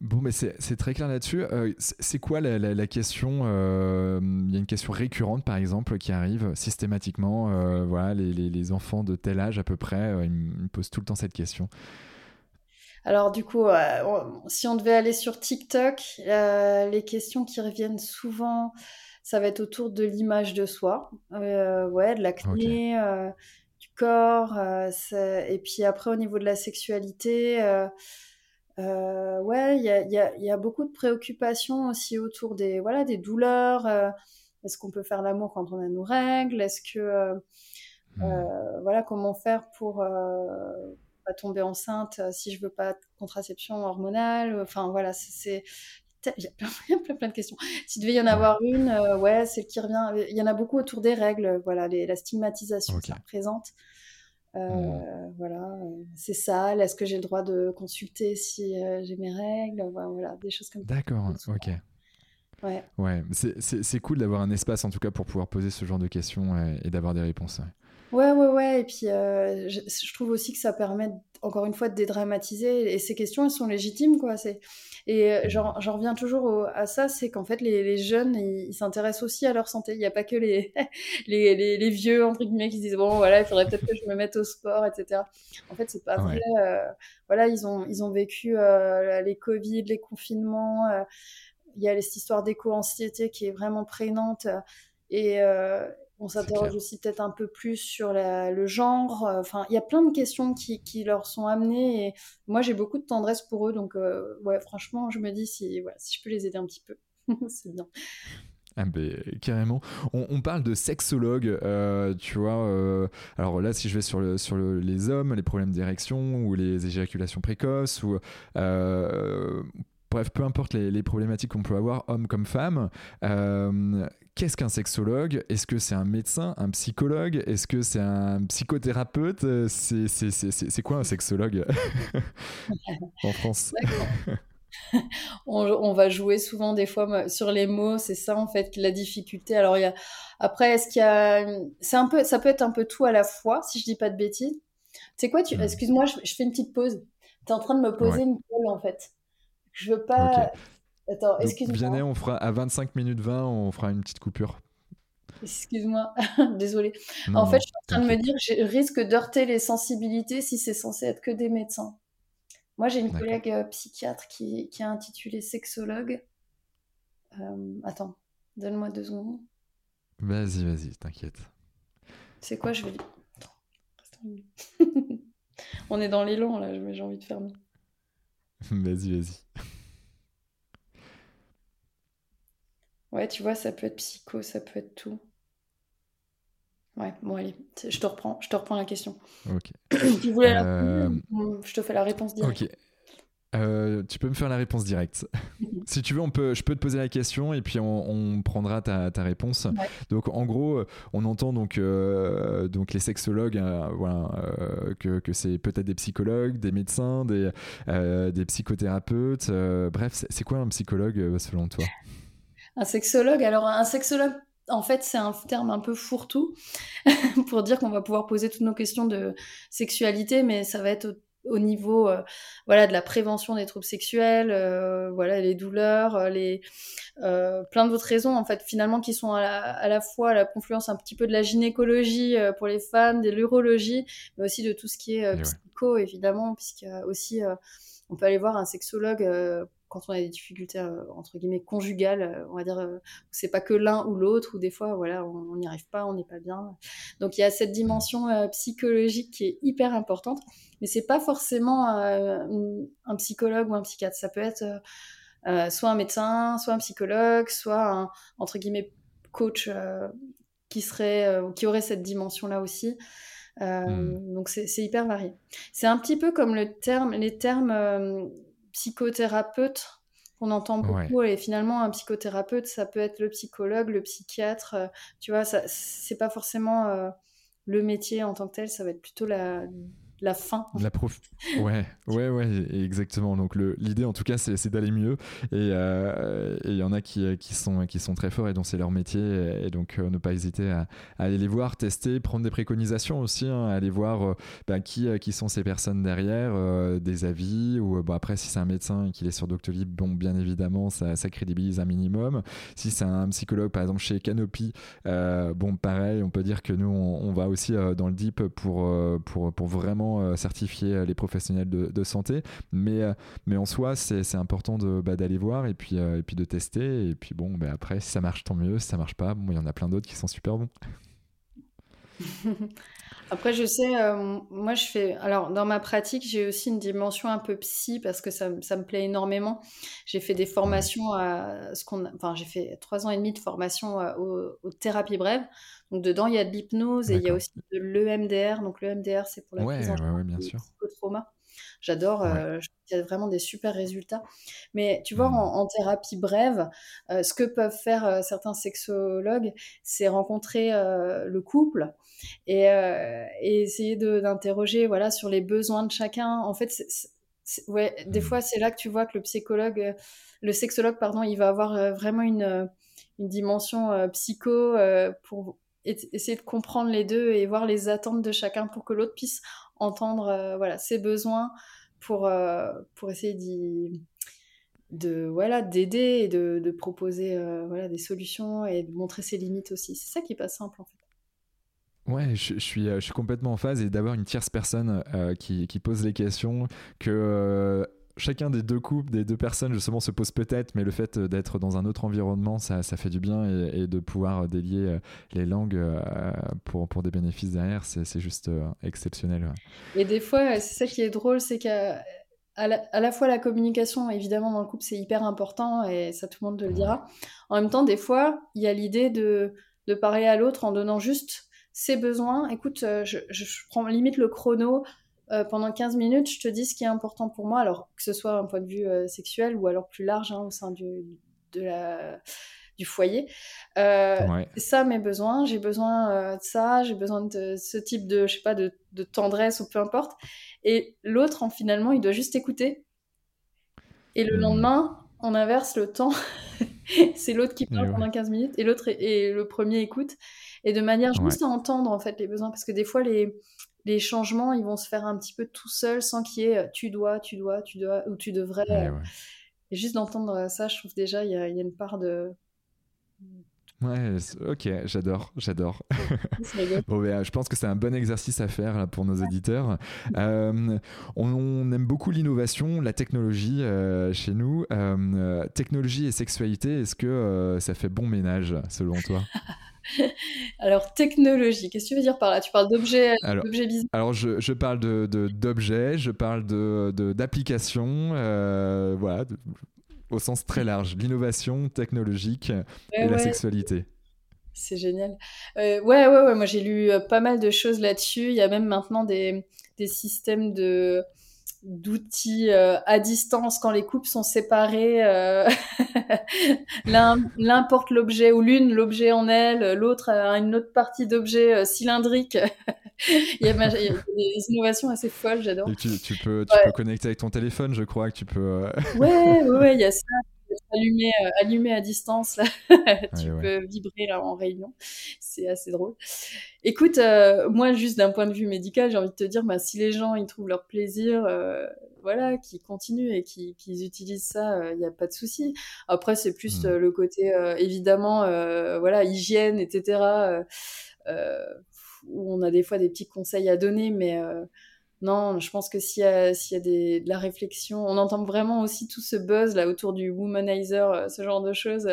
bon, mais c'est très clair là-dessus. c'est quoi la, la, question Il y a une question récurrente, par exemple, qui arrive systématiquement. voilà, les, les, les, enfants de tel âge à peu près, ils me posent tout le temps cette question. Alors du coup, si on devait aller sur TikTok, les questions qui reviennent souvent, ça va être autour de l'image de soi, euh, ouais, de l'acné, euh, du corps, euh, et puis après au niveau de la sexualité, ouais, il y a, y, a, y a, beaucoup de préoccupations aussi autour des, voilà, des douleurs. Est-ce qu'on peut faire l'amour quand on a nos règles Est-ce que, hmm. voilà, comment faire pour pas tomber enceinte si je veux pas de contraception hormonale Enfin voilà, c'est il y a plein, plein, de questions. S'il devait y en avoir une, euh, ouais, c'est qui revient. Il y en a beaucoup autour des règles, voilà, la stigmatisation qui représente. Euh, hmm. Voilà, euh, c'est ça. Est-ce que j'ai le droit de consulter si j'ai mes règles? Voilà, des choses comme ça. D'accord, ok. Ouais. Ouais, c'est cool d'avoir un espace en tout cas pour pouvoir poser ce genre de questions et, d'avoir des réponses. Ouais, ouais, ouais. Et puis, je, je, trouve aussi que ça permet, encore une fois, de dédramatiser. Et ces questions, elles sont légitimes, quoi. C'est et euh, j'en reviens toujours à ça, c'est qu'en fait, les, jeunes, ils s'intéressent aussi à leur santé. Il n'y a pas que les, les, les, vieux, entre guillemets, qui se disent, bon, voilà, il faudrait peut-être que je me mette au sport, etc. En fait, c'est pas vrai. Euh, voilà, ils ont, ils ont vécu euh, les Covid, les confinements. il y a cette histoire d'éco-anxiété qui est vraiment prégnante et on s'interroge aussi peut-être un peu plus sur le genre. Enfin, il y a plein de questions qui, qui, leur sont amenées et moi j'ai beaucoup de tendresse pour eux. Donc, ouais, franchement, je me dis si, si je peux les aider un petit peu, c'est bien. Ah ben, carrément. On, parle de sexologue, euh, tu vois. Euh, alors là, si je vais sur, le, sur les hommes, les problèmes d'érection ou les éjaculations précoces ou euh, bref, peu importe les, problématiques qu'on peut avoir, hommes comme femmes. Qu'est-ce qu'un sexologue? Est-ce que c'est un médecin, un psychologue? Est-ce que c'est un psychothérapeute? C'est quoi un sexologue en France? On, va jouer souvent des fois sur les mots, c'est ça en fait la difficulté. Alors il y a après est-ce qu'il y a c'est un peu ça peut être un peu tout à la fois si je dis pas de bêtises. Sais quoi tu excuse-moi je, fais une petite pause. Tu es en train de me poser une colle en fait. Je veux pas Attends, excuse-moi. on fera à 25 minutes 20, on fera une petite coupure. Excuse-moi, désolé. en fait, je suis en train de me dire, je risque d'heurter les sensibilités si c'est censé être que des médecins. Moi, j'ai une collègue euh, psychiatre qui, qui, a intitulé sexologue. Euh, attends, donne-moi deux secondes. Vas-y, vas-y, t'inquiète. C'est quoi, je vais. On est dans l'élan là, j'ai envie de fermer. vas-y, vas-y. Ouais, tu vois, ça peut être psycho, ça peut être tout. Ouais, bon allez, je te reprends, je te reprends la question. Ok. tu voulais euh, Je te fais la réponse directe? Ok. Euh, tu peux me faire la réponse directe. si tu veux, on peut, je peux te poser la question et puis on, prendra ta, ta réponse. Donc, en gros, on entend donc, euh, donc les sexologues, voilà, que, que c'est peut-être des psychologues, des médecins, des, des psychothérapeutes. bref, c'est quoi un psychologue selon toi? Un sexologue, alors un sexologue en fait, c'est un terme un peu fourre-tout pour dire qu'on va pouvoir poser toutes nos questions de sexualité, mais ça va être au, niveau euh, voilà de la prévention des troubles sexuels, euh, voilà les douleurs, euh, les plein d'autres raisons en fait finalement qui sont à la, fois à la confluence un petit peu de la gynécologie pour les femmes, de l'urologie, mais aussi de tout ce qui est psycho évidemment, puisque aussi on peut aller voir un sexologue quand on a des difficultés euh, entre guillemets conjugales, euh, on va dire, euh, c'est pas que l'un ou l'autre, ou des fois, voilà, on n'y arrive pas, on n'est pas bien. Donc il y a cette dimension psychologique qui est hyper importante, mais c'est pas forcément un psychologue ou un psychiatre. Ça peut être soit un médecin, soit un psychologue, soit un entre guillemets coach qui serait, qui aurait cette dimension-là aussi. Hmm. Donc c'est hyper varié. C'est un petit peu comme le terme, les termes psychothérapeute qu'on entend beaucoup. Et finalement un psychothérapeute ça peut être le psychologue le psychiatre euh, tu vois ça c'est pas forcément euh, le métier en tant que tel ça va être plutôt la la fin. La prof... Ouais, ouais, ouais, exactement. Donc l'idée, en tout cas, c'est d'aller mieux. Euh, et il y en a qui, qui, sont, qui sont très forts et dont c'est leur métier. Et, donc, euh, ne pas hésiter à, aller les voir, tester, prendre des préconisations aussi, hein, aller voir euh, bah, qui, qui sont ces personnes derrière, des avis. Ou bon, après, si c'est un médecin et qu'il est sur Doctolib, bon, bien évidemment, ça, ça crédibilise un minimum. Si c'est un psychologue, par exemple, chez Canopy, bon, pareil, on peut dire que nous, on, on va aussi dans le deep pour, pour, pour vraiment euh, certifier euh, les professionnels de, santé. Mais, euh, mais en soi, c'est important bah, d'aller voir et puis, et puis de tester. Et puis bon, bah, après, si ça marche, tant mieux. Si ça marche pas, il y en a plein d'autres qui sont super bons. Après, je sais, moi, je fais. Alors, dans ma pratique, j'ai aussi une dimension un peu psy parce que ça, ça me plaît énormément. J'ai fait des formations à ce qu'on. Enfin, j'ai fait trois ans et demi de formation aux thérapies brèves. Donc dedans, il y a de l'hypnose et il y a aussi de l'EMDR. Donc l'EMDR, c'est pour la prise en charge du psychotrauma. J'adore, euh, il y a vraiment des super résultats. Mais tu vois, en, mmh. thérapie brève, euh, ce que peuvent faire euh, certains sexologues, c'est rencontrer le couple et, essayer d'interroger voilà, sur les besoins de chacun. En fait, ouais, des mmh. fois, c'est là que tu vois que le psychologue, le sexologue, pardon, il va avoir vraiment une, une dimension psycho pour essayer de comprendre les deux et voir les attentes de chacun pour que l'autre puisse entendre euh, voilà ses besoins pour euh, pour essayer de voilà d'aider et de, de proposer euh, voilà des solutions et de montrer ses limites aussi. C'est ça qui est pas simple en fait. Ouais, je, suis, je suis complètement en phase et d'avoir une tierce personne qui, qui, pose les questions, que chacun des deux couples, des deux personnes, justement, se pose peut-être, mais le fait d'être dans un autre environnement, ça, ça fait du bien et, de pouvoir délier les langues pour, pour des bénéfices derrière, c'est juste exceptionnel. Et des fois, c'est ça qui est drôle, c'est qu'à à la, à la, fois la communication, évidemment, dans le couple, c'est hyper important et ça, tout le monde te le dira. En même temps, des fois, il y a l'idée de, de parler à l'autre en donnant juste ses besoins. Écoute, je, je, prends limite le chrono, euh, pendant 15 minutes, je te dis ce qui est important pour moi, alors que ce soit un point de vue euh, sexuel ou alors plus large hein, au sein du, de la, du foyer. Euh, Ça, mes besoins, j'ai besoin euh, de ça, j'ai besoin de ce type de, je sais pas, de, de tendresse ou peu importe. Et l'autre, en finalement, il doit juste écouter. Et le hmm. lendemain, on inverse le temps. c'est l'autre qui parle pendant 15 minutes et l'autre et, le premier écoute. Et de manière juste à entendre en fait les besoins, parce que des fois les les changements, ils vont se faire un petit peu tout seuls sans qu'il y ait euh, tu dois, tu dois, tu dois, ou tu devrais. Euh. Et juste d'entendre ça, je trouve déjà, il y, a une part de. Ouais, ok, j'adore, j'adore. bon, ben, je pense que c'est un bon exercice à faire pour nos éditeurs. Euh, on, aime beaucoup l'innovation, la technologie chez nous. technologie et sexualité, est-ce que ça fait bon ménage selon toi? alors, technologie, qu'est-ce que tu veux dire par là? Tu parles d'objets alors, alors, je, je parle d'objets, de, d'objets, je parle d'applications, de, euh, voilà, au sens très large, l'innovation technologique et la sexualité. C'est génial. Euh, ouais, ouais, ouais, moi j'ai lu euh, pas mal de choses là-dessus. Il y a même maintenant des, des systèmes de d'outils euh, à distance quand les couples sont séparés. Euh, L'un porte l'objet ou l'une l'objet en elle, l'autre a une autre partie d'objet euh, cylindrique. il, y a, des innovations assez folles, j'adore. Tu, tu, peux, tu peux connecter avec ton téléphone, je crois que tu peux. ouais, ouais, il y a ça allumé, euh, allumé à distance, là. tu peux vibrer là en réunion. C'est assez drôle. Écoute, euh, moi, juste d'un point de vue médical, j'ai envie de te dire, bah, si les gens ils trouvent leur plaisir, euh, voilà, qu'ils continuent et qu'ils utilisent ça, il n'y a pas de souci. Après, c'est plus hmm. le côté, évidemment, voilà, hygiène, etc. où on a des fois des petits conseils à donner, mais non, je pense que s'il y a, s'il y a des, de la réflexion, on entend vraiment aussi tout ce buzz là autour du womanizer, euh, ce genre de choses.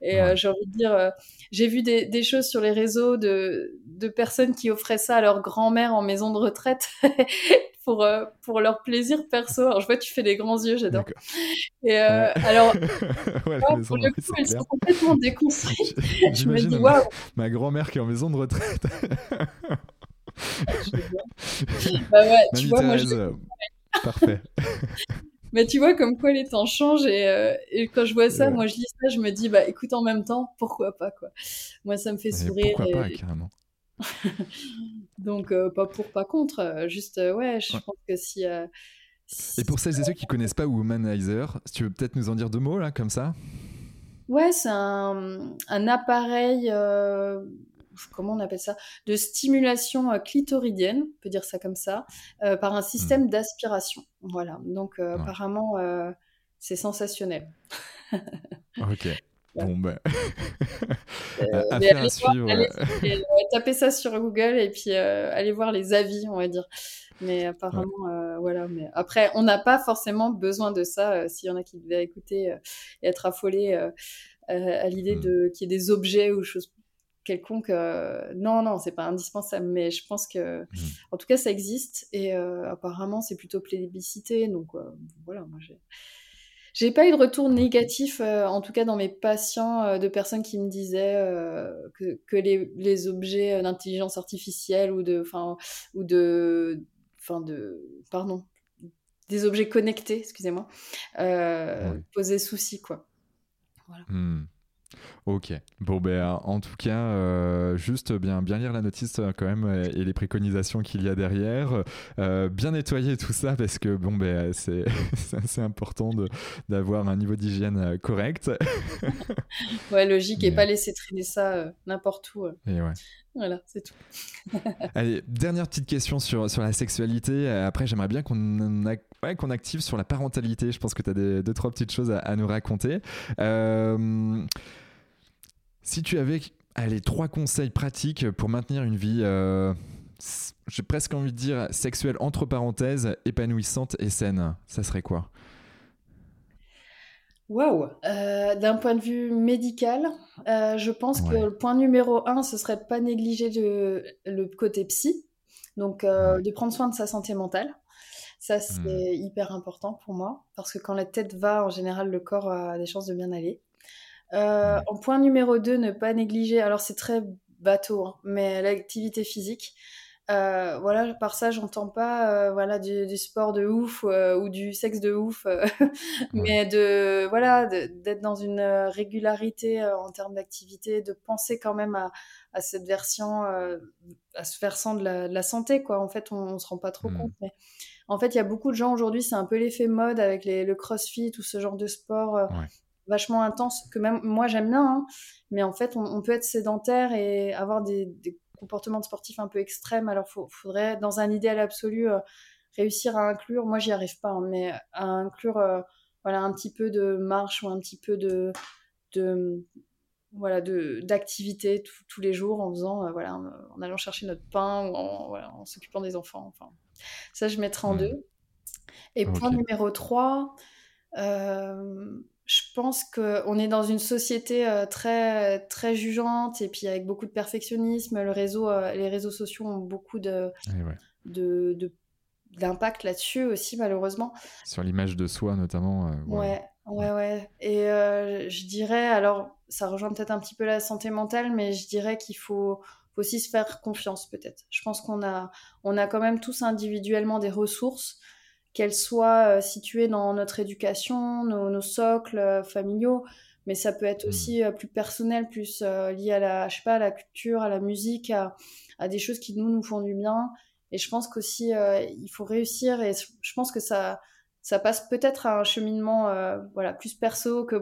Et euh, j'ai envie de dire, euh, j'ai vu des, des, choses sur les réseaux de, de personnes qui offraient ça à leur grand-mère en maison de retraite pour, pour leur plaisir perso. Alors je vois, tu fais des grands yeux, j'adore. Et alors, pour le coup, elles sont complètement déconstruites. je me dis, waouh! Ma grand-mère qui est en maison de retraite. Bah ouais, tu vois, moi, je... Parfait. Mais tu vois, comme quoi les temps changent et, euh, et quand je vois ça, moi je lis ça, je me dis, bah écoute, en même temps, pourquoi pas quoi. Moi ça me fait sourire. Pourquoi pas, carrément. Donc, euh, pas pour, pas contre, euh, juste, ouais, je pense que si, Et pour celles et ceux qui connaissent pas Womanizer, tu veux peut-être nous en dire deux mots là, comme ça? Ouais, c'est un, un appareil comment on appelle ça, de stimulation euh, clitoridienne, on peut dire ça comme ça, euh, par un système hmm. d'aspiration. Voilà, donc euh, apparemment, c'est sensationnel. ok. Bon, ben. à suivre. tapez ça sur Google et puis allez voir les avis, on va dire. Mais apparemment, voilà. Mais après, on n'a pas forcément besoin de ça. S'il y en a qui devaient écouter et être affolés à l'idée hmm. de qu'il y ait des objets ou choses quelconque. Euh, non, non, c'est pas indispensable, mais je pense que, mmh. en tout cas, ça existe et euh, apparemment, c'est plutôt plébiscité. Donc euh, voilà, moi j'ai. J'ai pas eu de retour négatif, en tout cas dans mes patients, de personnes qui me disaient que, que les, les, objets d'intelligence artificielle ou de, enfin, ou de, enfin de, pardon, des objets connectés, excusez-moi, posaient souci, quoi. Voilà. Mmh. Ok. Bon, ben, en tout cas, euh, juste bien, bien lire la notice euh, quand même euh, et les préconisations qu'il y a derrière. bien nettoyer tout ça parce que, bon, ben, c'est assez important d'avoir un niveau d'hygiène correct. ouais, logique et pas laisser traîner ça n'importe où. Et ouais. Voilà, c'est tout. Allez, dernière petite question sur, sur la sexualité. Après, j'aimerais bien qu'on ouais, active sur la parentalité. Je pense que tu as des, deux, trois petites choses à, à nous raconter. Euh, si tu avais allez, trois conseils pratiques pour maintenir une vie euh, j'ai presque envie de dire sexuelle entre parenthèses, épanouissante et saine. Ça serait quoi? Waouh euh, D'un point de vue médical, euh, je pense que le point numéro un, ce serait de pas négliger le côté psy, donc euh, de prendre soin de sa santé mentale. Ça, hmm. c'est hyper important pour moi, parce que quand la tête va, en général, le corps a des chances de bien aller. En point numéro 2, ne pas négliger, alors c'est très bateau, hein, mais l'activité physique. Euh, voilà, par ça, j'entends pas euh, voilà du, sport de ouf euh, ou du sexe de ouf, mais de voilà d'être dans une régularité en termes d'activité, de penser quand même à, à cette version, à ce versant de la, de la, santé quoi. En fait, on, on se rend pas trop mmh. compte, mais en fait, il y a beaucoup de gens aujourd'hui, c'est un peu l'effet mode avec les, le CrossFit ou ce genre de sport. Vachement intense que même moi j'aime bien hein, mais en fait on, peut être sédentaire et avoir des, des comportement de sportif un peu extrême. Alors, il faudrait, dans un idéal absolu, euh, réussir à inclure, moi j'y arrive pas, hein, mais à inclure euh, voilà, un petit peu de marche ou un petit peu de, de voilà d'activité tous les jours en faisant euh, voilà en allant chercher notre pain ou en, s'occupant des enfants enfin ça je mettrai en mmh. deux et point numéro 3 je pense qu'on est dans une société euh, très, très jugeante et puis avec beaucoup de perfectionnisme. Le réseau, euh, les réseaux sociaux ont beaucoup de, de, d'impact là-dessus aussi, malheureusement. Sur l'image de soi, notamment. Euh, ouais. ouais, ouais, Et je dirais, alors, ça rejoint peut-être un petit peu la santé mentale, mais je dirais qu'il faut, faut aussi se faire confiance, peut-être. Je pense qu'on a, on a quand même tous individuellement des ressources qu'elles soient euh, situées dans notre éducation, nos, socles euh, familiaux, mais ça peut être mmh. aussi euh, plus personnel, plus lié à la, je sais pas, à la culture, à la musique, à, des choses qui nous nous font du bien. Et je pense qu'aussi il faut réussir. Et je pense que ça, ça passe peut-être à un cheminement, voilà, plus perso que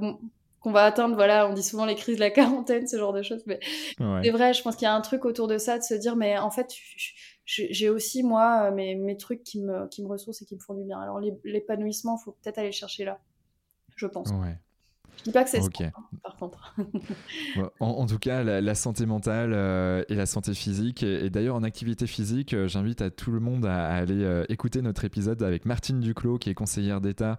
qu'on va atteindre. Voilà, on dit souvent les crises de la quarantaine, ce genre de choses. Mais c'est vrai. Je pense qu'il y a un truc autour de ça, de se dire, mais en fait, j'ai aussi, moi, euh, mes, mes, trucs qui me, qui me ressourcent et qui me font du bien. Alors, l'épanouissement, il faut peut-être aller chercher là, je pense. Ouais. Je dis pas que c'est ça, hein, par contre. en, tout cas, la, santé mentale euh, et la santé physique. Et, d'ailleurs, en activité physique, euh, j'invite à tout le monde à, aller euh, écouter notre épisode avec Martine Duclos, qui est conseillère d'État,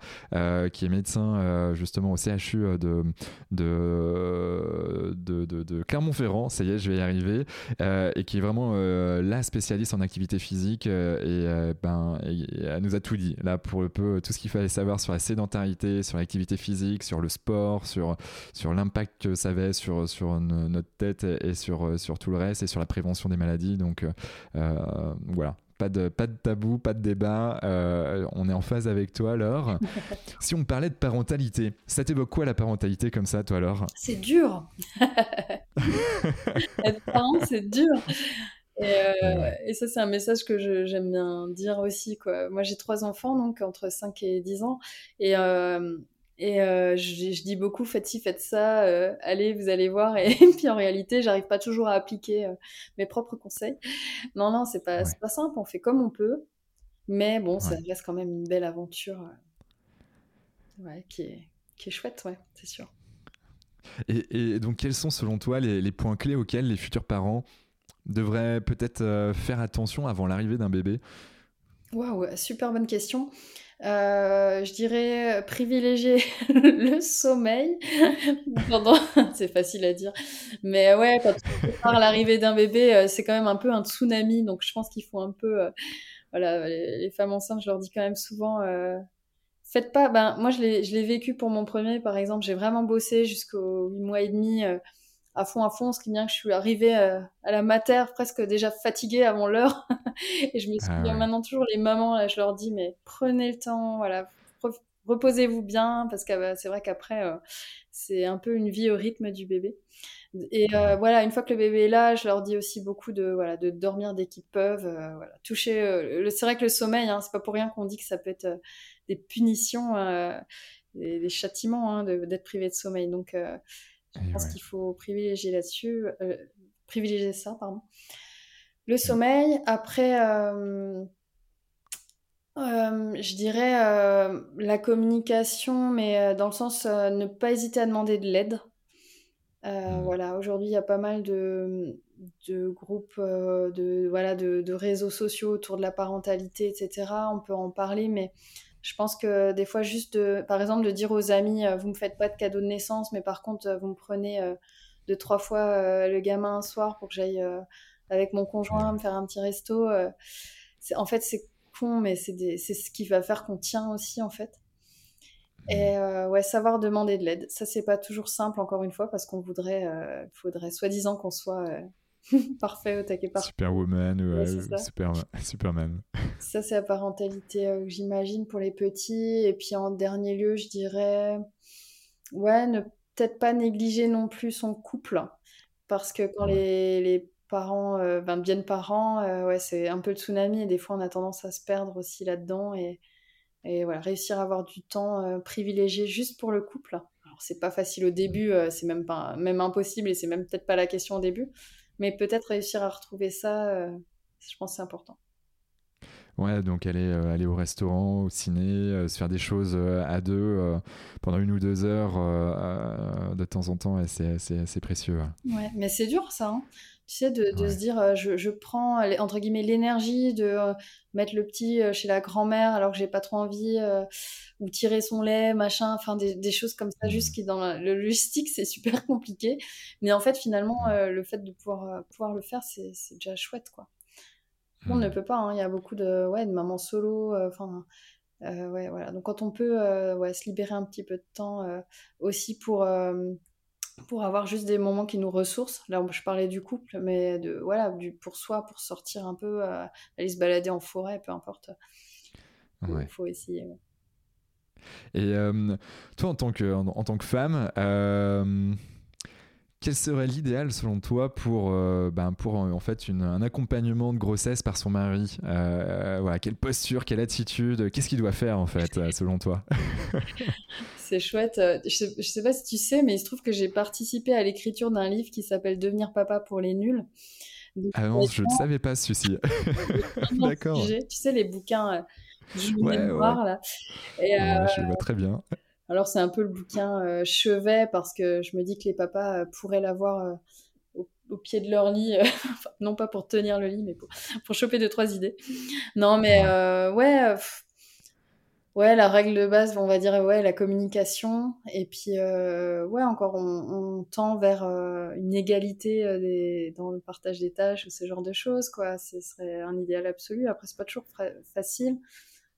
qui est médecin justement au CHU de, de, de, de, Clermont-Ferrand. Ça y est, je vais y arriver. et qui est vraiment la spécialiste en activité physique. et ben, elle nous a tout dit, là, pour le peu, tout ce qu'il fallait savoir sur la sédentarité, sur l'activité physique, sur le sport sur, sur l'impact que ça avait sur, sur notre tête et sur, sur tout le reste et sur la prévention des maladies. Donc euh, euh, voilà, pas de, pas de tabou, pas de débat. Euh, on est en phase avec toi, alors. si on parlait de parentalité, ça t'évoque quoi la parentalité comme ça, toi, alors C'est dur. Être parent, c'est dur. Et, ça, c'est un message que j'aime bien dire aussi. Quoi. Moi, j'ai trois enfants, donc entre 5 et 10 ans. Et, et euh, je, dis beaucoup, faites ci, faites ça, euh, allez, vous allez voir. Et, puis en réalité, j'arrive pas toujours à appliquer euh, mes propres conseils. Non, non, c'est pas, pas simple, on fait comme on peut. Mais bon, ça reste quand même une belle aventure ouais, qui, est, qui est chouette, ouais, c'est sûr. Et, donc, quels sont selon toi les, les, points clés auxquels les futurs parents devraient peut-être faire attention avant l'arrivée d'un bébé? Waouh, super bonne question. Euh, je dirais privilégier le sommeil. c'est facile à dire. Mais ouais, quand on parle l'arrivée d'un bébé, euh, c'est quand même un peu un tsunami. Donc je pense qu'il faut un peu. Euh, voilà, les, femmes enceintes, je leur dis quand même souvent. faites pas. Ben, moi, je l'ai vécu pour mon premier, par exemple. J'ai vraiment bossé jusqu'aux 8 mois et demi à fond à fond, ce qui vient que je suis arrivée euh, à la mater presque déjà fatiguée avant l'heure. et je me suis ah maintenant toujours les mamans, là, je leur dis, mais prenez le temps, voilà, reposez-vous bien, parce que bah, c'est vrai qu'après, euh, c'est un peu une vie au rythme du bébé. Et euh, voilà, une fois que le bébé est là, je leur dis aussi beaucoup de, voilà, de dormir dès qu'ils peuvent. voilà, toucher. c'est vrai que le sommeil, hein, c'est pas pour rien qu'on dit que ça peut être des punitions, des, châtiments hein, d'être privé de sommeil. Donc, je pense qu'il faut privilégier là-dessus, euh, privilégier ça, pardon. Le sommeil, après, euh, euh, je dirais la communication, mais dans le sens ne pas hésiter à demander de l'aide. Mmh. Voilà, aujourd'hui, il y a pas mal de, de groupes, de, voilà, de, de, réseaux sociaux autour de la parentalité, etc. On peut en parler, mais je pense que des fois, juste, de, par exemple, de dire aux amis, vous me faites pas de cadeau de naissance, mais par contre, vous me prenez deux, trois fois le gamin un soir pour que j'aille avec mon conjoint me faire un petit resto. en fait, c'est con, mais c'est ce qui va faire qu'on tient aussi, en fait. Et euh, ouais, savoir demander de l'aide. Ça, c'est pas toujours simple, encore une fois, parce qu'on voudrait, euh, faudrait soi-disant qu'on soit euh, parfait au taquet parfait. Superwoman ou super, Superman. Ça, c'est la parentalité que j'imagine pour les petits. Et puis en dernier lieu, je dirais, ouais, ne peut-être pas négliger non plus son couple. Parce que quand les, les, parents ben, deviennent parents, ouais, c'est un peu le tsunami et des fois on a tendance à se perdre aussi là-dedans. Et et voilà, réussir à avoir du temps euh, privilégié juste pour le couple. Alors, c'est pas facile au début, euh, c'est même, pas, même impossible et c'est même peut-être pas la question au début. Mais peut-être réussir à retrouver ça, euh, je pense c'est important. Ouais, donc aller, aller au restaurant, au ciné, se faire des choses à deux pendant une ou deux heures de temps en temps, c'est précieux. Ouais, mais c'est dur ça. Hein tu sais, de, se dire, euh, je, prends, entre guillemets, l'énergie de euh, mettre le petit euh, chez la grand-mère alors que j'ai pas trop envie, ou tirer son lait, machin, enfin, des, choses comme ça, juste mmh. qui dans le logistique, c'est super compliqué. Mais en fait, finalement, le fait de pouvoir, pouvoir le faire, c'est déjà chouette, quoi. On ne mmh. peut pas, hein, il y a beaucoup de, ouais, de mamans solo, enfin... ouais, voilà. Donc quand on peut ouais, se libérer un petit peu de temps aussi pour, pour avoir juste des moments qui nous ressourcent. Là, je parlais du couple, mais de voilà, du pour soi, pour sortir un peu, euh, aller se balader en forêt, peu importe. Il faut essayer. Et euh, toi, en tant que, en, tant que femme, euh, quel serait l'idéal selon toi pour, ben pour en fait une, un accompagnement de grossesse par son mari? Voilà, Quelle posture, quelle attitude Qu'est-ce qu'il doit faire en fait selon toi? C'est chouette. Euh, je sais, sais pas si tu sais, mais il se trouve que j'ai participé à l'écriture d'un livre qui s'appelle Devenir papa pour les nuls. ah non, je ne savais pas celui-ci. D'accord. Tu sais, les bouquins euh, ouais, là. Et, euh, je vois très bien. Alors, c'est un peu le bouquin chevet parce que je me dis que les papas pourraient l'avoir au, pied de leur lit, non pas pour tenir le lit, mais pour, pour choper deux, trois idées. Non, mais ouais, Ouais, la règle de base, on va dire, ouais, la communication. Et puis, euh, ouais, encore, on, tend vers euh, une égalité euh, dans le partage des tâches ou ce genre de choses, quoi. Ce serait un idéal absolu. Après, c'est pas toujours facile.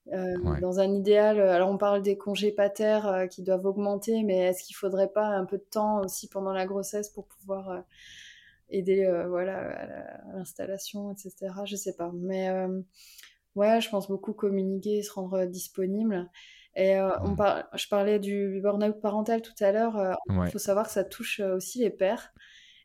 Dans un idéal, alors on parle des congés pater qui doivent augmenter, mais est-ce qu'il faudrait pas un peu de temps aussi pendant la grossesse pour pouvoir aider, voilà, à l'installation, etc. Je sais pas. Mais Ouais, je pense beaucoup communiquer, se rendre disponible. Et euh, on mmh. je parlais du burn-out parental tout à l'heure. Euh, il faut savoir que ça touche euh, aussi les pères.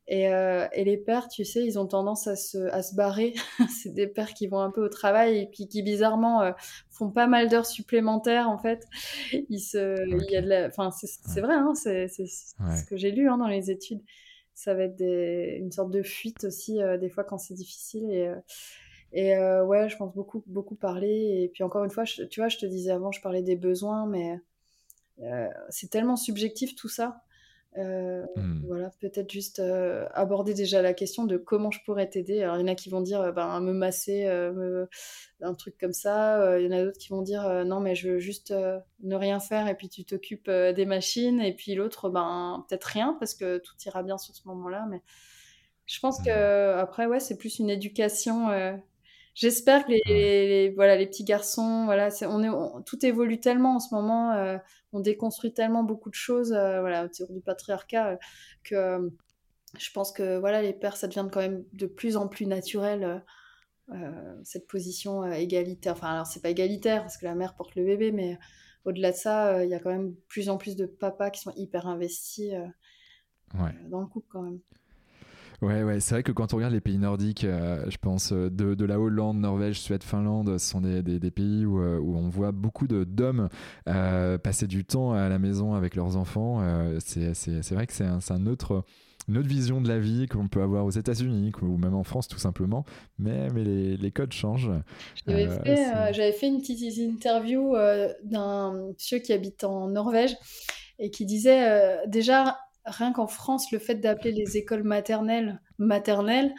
Et, et, les pères, tu sais, ils ont tendance à se, à se barrer. c'est des pères qui vont un peu au travail et puis qui, bizarrement, font pas mal d'heures supplémentaires, en fait. Ils se, il y a de la... Enfin, c'est vrai, hein, c'est ce que j'ai lu hein, dans les études. Ça va être des... une sorte de fuite aussi, des fois, quand c'est difficile. Et et euh, ouais, je pense beaucoup, beaucoup parler. Et puis encore une fois, tu vois, je te disais avant, je parlais des besoins, mais euh, c'est tellement subjectif tout ça. Euh, hmm. Voilà, peut-être juste aborder déjà la question de comment je pourrais t'aider. Alors, il y en a qui vont dire ben, me masser, me... un truc comme ça. Il y en a d'autres qui vont dire non, mais je veux juste ne rien faire et puis tu t'occupes des machines. Et puis l'autre, ben, peut-être rien parce que tout ira bien sur ce moment-là. Mais je pense hmm. que après, ouais, c'est plus une éducation J'espère que les, voilà, les petits garçons, voilà, on est, tout évolue tellement en ce moment, euh, on déconstruit tellement beaucoup de choses, euh, voilà, autour du patriarcat, euh, que je pense que voilà, les pères, ça devient quand même de plus en plus naturel. cette position égalitaire, enfin alors c'est pas égalitaire parce que la mère porte le bébé, mais au-delà de ça, il y a quand même plus en plus de papas qui sont hyper investis dans le couple quand même. Ouais, ouais, c'est vrai que quand on regarde les pays nordiques, euh, je pense euh, de, de, la Hollande, Norvège, Suède, Finlande, ce sont des, des, pays où, euh, où, on voit beaucoup d'hommes passer du temps à la maison avec leurs enfants. c'est vrai que c'est un, un, autre une autre vision de la vie qu'on peut avoir aux États-Unis ou même en France tout simplement, mais, mais les, les codes changent. J'avais fait, fait, une petite interview d'un monsieur qui habite en Norvège et qui disait déjà rien qu'en France, le fait d'appeler les écoles maternelles maternelles,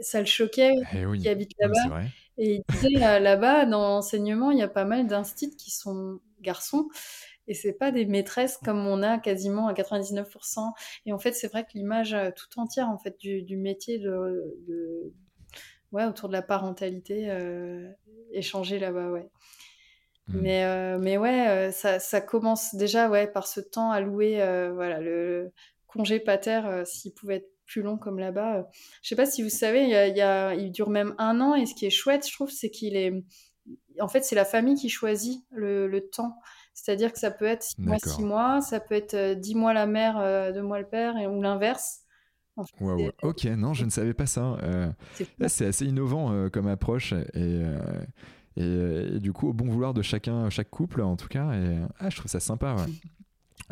ça le choquait eh qui habite là-bas. Et il disait euh, là-bas, dans l'enseignement, il y a pas mal d'instits qui sont garçons. Et c'est pas des maîtresses comme on a quasiment à 99%. Et en fait, c'est vrai que l'image euh, tout entière en fait du, métier de, ouais autour de la parentalité euh, est changée là-bas, ouais. Mmh. Mais, mais ouais, ça, ça, commence déjà ouais, par ce temps alloué, voilà, le congé pater, s'il pouvait être plus long comme là-bas. Euh, je sais pas si vous savez, il, y a, il dure même un an et ce qui est chouette, je trouve, c'est qu'il est. En fait, c'est la famille qui choisit le, temps. C'est-à-dire que ça peut être 6 mois, 6 mois, ça peut être 10 euh, mois la mère, 2 euh, mois le père, et, ou l'inverse. Ok, non, je ne savais pas ça. c'est assez innovant comme approche et, et, du coup, au bon vouloir de chacun, chaque couple en tout cas. Et ah, je trouve ça sympa.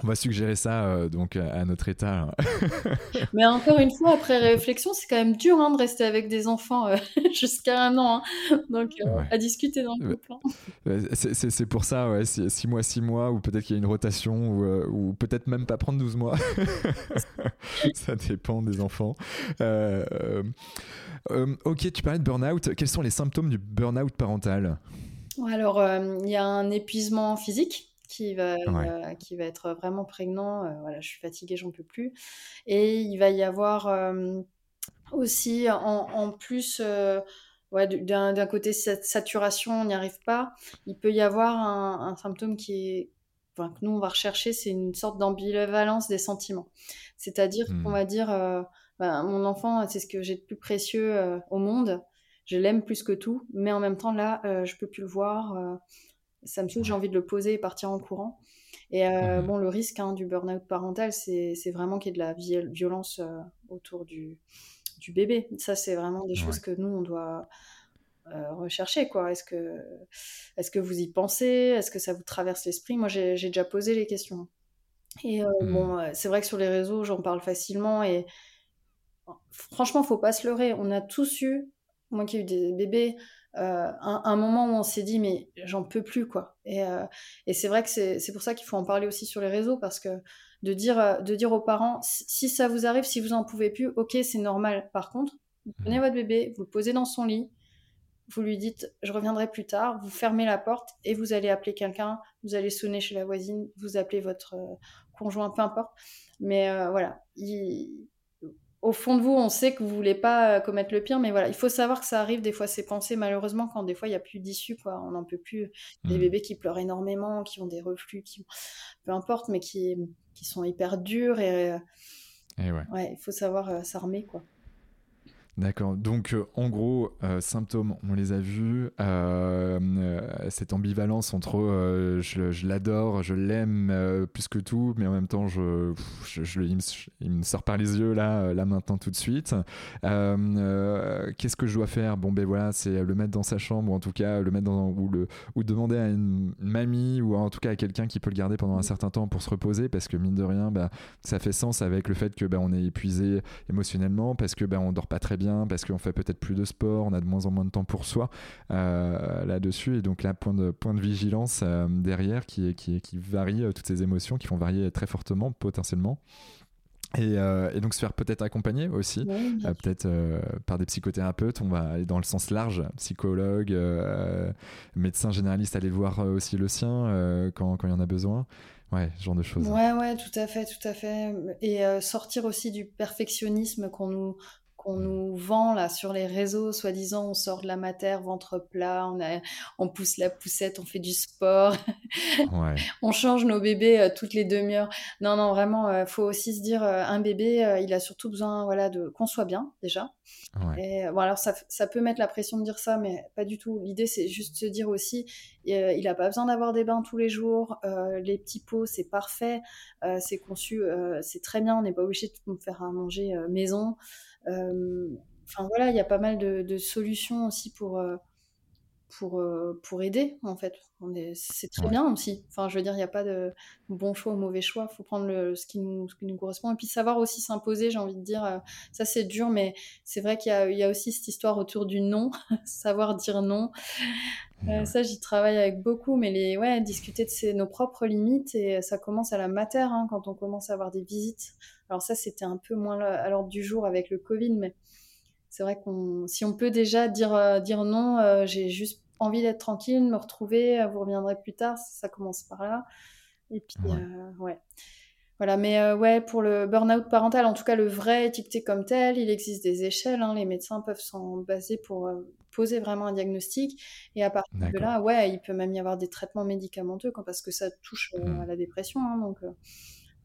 On va suggérer ça euh, donc à notre état. Mais encore une fois, après réflexion, c'est quand même dur hein, de rester avec des enfants euh, jusqu'à un an. Hein. Donc, euh, à discuter dans le couple. Hein. C'est pour ça, ouais, 6 mois, 6 mois, ou peut-être qu'il y a une rotation, ou, ou peut-être même pas prendre 12 mois. ça dépend des enfants. ok, tu parlais de burn-out. Quels sont les symptômes du burn-out parental? Alors, il y a un épuisement physique qui va, euh, qui va être vraiment prégnant. Euh, voilà, je suis fatiguée, j'en peux plus. Et il va y avoir euh, aussi, en, plus, ouais, d'un côté cette saturation, on n'y arrive pas. Il peut y avoir un, symptôme qui est, enfin, que nous on va rechercher, c'est une sorte d'ambivalence des sentiments. C'est-à-dire qu'on mmh. va dire, ben, mon enfant, c'est ce que j'ai de plus précieux au monde. Je l'aime plus que tout, mais en même temps là, je peux plus le voir ça me saoule, j'ai envie de le poser et partir en courant. Et euh, mmh bon, le risque hein, du burn-out parental, c'est vraiment qu'il y ait de la violence euh, autour du, du, bébé. Ça, c'est vraiment des choses que nous, on doit euh, rechercher. quoi. Est-ce que, est que vous y pensez? Est-ce que ça vous traverse l'esprit? Moi, j'ai déjà posé les questions. Et mmh. bon, c'est vrai que sur les réseaux, j'en parle facilement. Et franchement, faut pas se leurrer. On a tous eu, moi qui ai eu des bébés, euh, un, moment où on s'est dit mais j'en peux plus quoi. Et, euh, et c'est vrai que c'est pour ça qu'il faut en parler aussi sur les réseaux parce que de dire, euh, de dire aux parents si ça vous arrive, si vous en pouvez plus, ok c'est normal. Par contre, vous mmh. prenez votre bébé, vous le posez dans son lit, vous lui dites je reviendrai plus tard, vous fermez la porte et vous allez appeler quelqu'un, vous allez sonner chez la voisine, vous appelez votre conjoint, peu importe. Mais voilà, il, au fond de vous, on sait que vous voulez pas euh, commettre le pire, mais voilà, il faut savoir que ça arrive des fois ces pensées, malheureusement, quand des fois il n'y a plus d'issue, quoi. On n'en peut plus. Des mmh. bébés qui pleurent énormément, qui ont des reflux, qui, peu importe, mais qui, qui sont hyper durs et, et ouais. il faut savoir euh, s'armer, quoi. D'accord. Donc, euh, en gros, euh, symptômes, on les a vus. Euh, cette ambivalence entre je, l'adore, je l'aime plus que tout, mais en même temps, je, il, me, sort par les yeux là, là maintenant, tout de suite. Qu'est-ce que je dois faire? Bon, ben voilà, c'est le mettre dans sa chambre, ou en tout cas, le mettre dans. ou demander à une, mamie, ou en tout cas à quelqu'un qui peut le garder pendant un certain temps pour se reposer, parce que mine de rien, bah, ça fait sens avec le fait que bah, on est épuisé émotionnellement, parce que bah, on dort pas très bien parce qu'on fait peut-être plus de sport, on a de moins en moins de temps pour soi euh, là-dessus. Et donc là, point de, point de vigilance euh, derrière qui, qui, qui varie euh, toutes ces émotions, qui font varier très fortement potentiellement. Et, et, donc se faire peut-être accompagner aussi, peut-être par des psychothérapeutes, on va aller dans le sens large, psychologue, médecin généraliste, aller voir aussi le sien quand, quand il y en a besoin. Ouais, ce genre de choses. Ouais, ouais, tout à fait, tout à fait. Et sortir aussi du perfectionnisme qu'on nous, qu'on nous vend là sur les réseaux, soi-disant on sort de la matière, ventre plat, on, a, on pousse la poussette, on fait du sport, on change nos bébés euh, toutes les demi-heures. Non, non, vraiment, il euh, faut aussi se dire, euh, un bébé, il a surtout besoin voilà, de qu'on soit bien déjà. Et bon, alors ça, ça, peut mettre la pression de dire ça, mais pas du tout. L'idée, c'est juste se dire aussi, il n'a pas besoin d'avoir des bains tous les jours, les petits pots, c'est parfait, c'est conçu, c'est très bien, on n'est pas obligé de faire à manger maison. Euh, enfin voilà, il y a pas mal de, solutions aussi pour euh, pour, euh, pour aider, en fait. C'est très bien aussi. Enfin, je veux dire, il n'y a pas de bon choix ou mauvais choix. Il faut prendre le, ce, qui nous, ce qui nous correspond. Et puis savoir aussi s'imposer, j'ai envie de dire. ça, c'est dur, mais c'est vrai qu'il y, y, a aussi cette histoire autour du non, savoir dire non. ça, j'y travaille avec beaucoup, mais les, ouais, discuter de ses, nos propres limites, et ça commence à la mater, hein, quand on commence à avoir des visites Alors ça, c'était un peu moins à l'ordre du jour avec le Covid, mais c'est vrai qu'on, si on peut déjà dire, dire non, j'ai juste envie d'être tranquille, me retrouver, vous reviendrez plus tard, ça, commence par là. Et puis, ouais. Voilà, mais euh, ouais, pour le burn-out parental, en tout cas le vrai étiqueté comme tel, il existe des échelles. Hein, les médecins peuvent s'en baser pour euh, poser vraiment un diagnostic. Et à partir de là, ouais, il peut même y avoir des traitements médicamenteux quand, parce que ça touche euh, mmh. à la dépression. Hein, donc,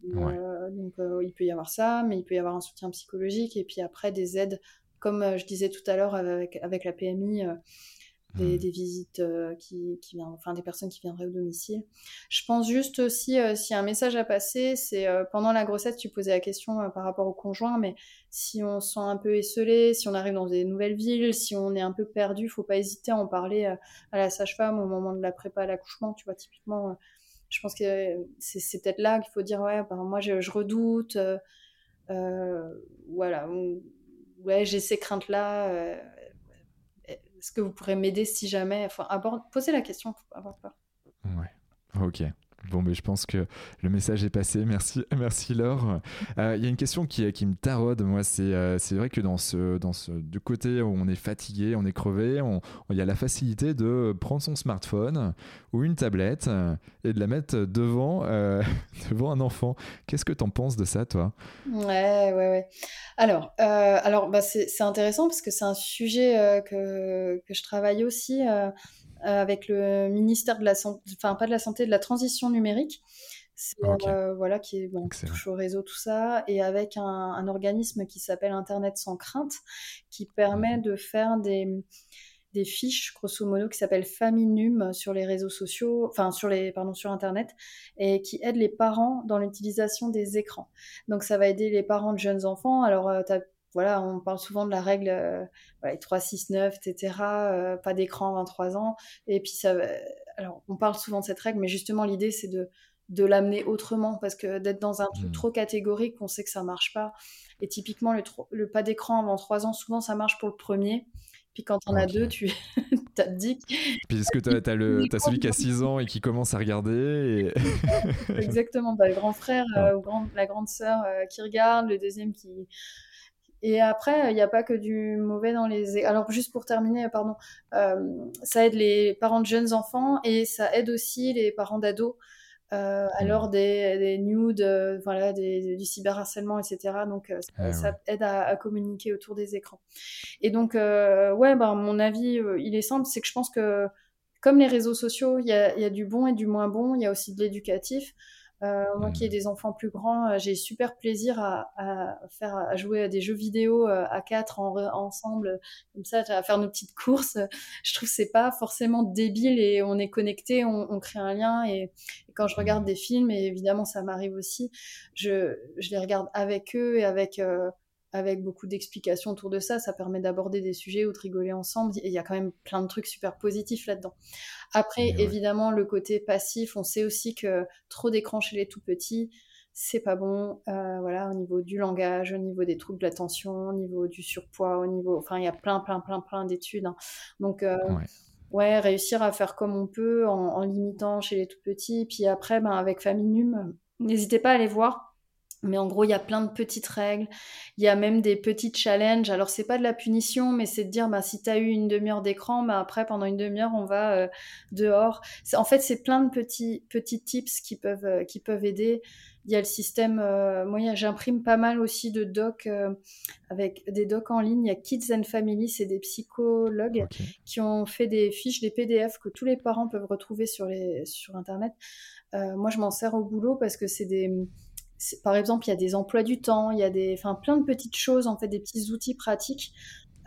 donc il peut y avoir ça, mais il peut y avoir un soutien psychologique. Et puis après, des aides, comme je disais tout à l'heure avec, avec la PMI des, mmh. visites euh, qui, qui viennent, enfin des personnes qui viendraient au domicile. Je pense juste aussi, euh, s'il y a un message à passer, c'est euh, pendant la grossesse, tu posais la question par rapport au conjoint, mais si on se sent un peu esselé, si on arrive dans des nouvelles villes, si on est un peu perdu, faut pas hésiter à en parler à la sage-femme au moment de la prépa à l'accouchement, tu vois, typiquement. Je pense que c'est peut-être là qu'il faut dire, ouais, ben, moi je, redoute, voilà, ouais, j'ai ces craintes-là est-ce que vous pourrez m'aider si jamais? Enfin, poser la question, faut avoir peur. Ouais, ok. Bon, mais je pense que le message est passé. Merci, merci Laure. Euh, il y a une question qui, me taraude. Moi, c'est euh, vrai que dans ce, dans ce du côté où on est fatigué, on est crevé, il y a la facilité de prendre son smartphone ou une tablette et de la mettre devant, euh, devant un enfant. Qu'est-ce que tu en penses de ça, toi? Ouais, ouais, ouais. Alors, alors bah, c'est intéressant parce que c'est un sujet que, que, je travaille aussi euh, avec le ministère de la santé, enfin pas de la santé, de la transition numérique. Euh, voilà, qui est bon, touche au réseau, tout ça, et avec un, organisme qui s'appelle Internet sans crainte, qui permet mhm. de faire des, des fiches, grosso modo, qui s'appellent Faminum sur les réseaux sociaux, enfin sur les, pardon, sur Internet, et qui aident les parents dans l'utilisation des écrans. Donc ça va aider les parents de jeunes enfants. Alors euh, tu as voilà, on parle souvent de la règle euh, 3, 6, 9, etc. pas d'écran à 23 ans. Et puis, ça, alors, on parle souvent de cette règle, mais justement, l'idée, c'est de, de l'amener autrement, parce que d'être dans un truc mmh. trop catégorique, on sait que ça marche pas. Et typiquement, le, le pas d'écran avant 3 ans, souvent, ça marche pour le premier. Puis quand on a deux, tu as dit. Puis est-ce que tu as, as, celui qui a 6 ans et qui commence à regarder Exactement, bah, le grand frère euh, ou la grande sœur euh, qui regarde, le deuxième qui, et après, il n'y a pas que du mauvais dans les. Alors, juste pour terminer, pardon, euh, ça aide les parents de jeunes enfants et ça aide aussi les parents d'ados. Euh, alors des, des nudes, euh, voilà, des, du cyberharcèlement, etc. Donc ça, ah aide à, communiquer autour des écrans. Et donc, ouais, ben, mon avis, il est simple, c'est que je pense que comme les réseaux sociaux, il y a, y a, du bon et du moins bon, il y a aussi de l'éducatif. Euh, moi qui ai des enfants plus grands, euh, j'ai super plaisir à, faire à jouer à des jeux vidéo euh, à quatre ensemble, comme ça, à faire nos petites courses. Je trouve que c'est pas forcément débile et on est connecté, on, crée un lien. Et, quand je regarde des films, et évidemment ça m'arrive aussi, je, je, les regarde avec eux et avec avec beaucoup d'explications autour de ça. Ça permet d'aborder des sujets ou de rigoler ensemble. Et il y a quand même plein de trucs super positifs là-dedans. Après, évidemment, le côté passif, on sait aussi que trop d'écran chez les tout petits, c'est pas bon. Euh, voilà, au niveau du langage, au niveau des troubles de l'attention, au niveau du surpoids, au niveau. Enfin, il y a plein, plein, plein, plein d'études. Hein. Donc, euh, ouais. réussir à faire comme on peut en, limitant chez les tout petits. Puis après, ben, avec Faminum, n'hésitez pas à aller voir mais en gros, il y a plein de petites règles. Il y a même des petits challenges. Alors, c'est pas de la punition, mais c'est de dire, bah, si tu as eu une demi-heure d'écran, bah, après, pendant une demi-heure, on va euh, dehors. En fait, c'est plein de petits, petits tips qui peuvent, euh, qui peuvent aider. Il y a le système, euh, moi, j'imprime pas mal aussi de docs avec des docs en ligne. Il y a Kids and Family, c'est des psychologues qui ont fait des fiches, des PDF que tous les parents peuvent retrouver sur, les, sur Internet. moi, je m'en sers au boulot parce que c'est des par exemple, il y a des emplois du temps, il y a des, enfin, plein de petites choses, en fait, des petits outils pratiques.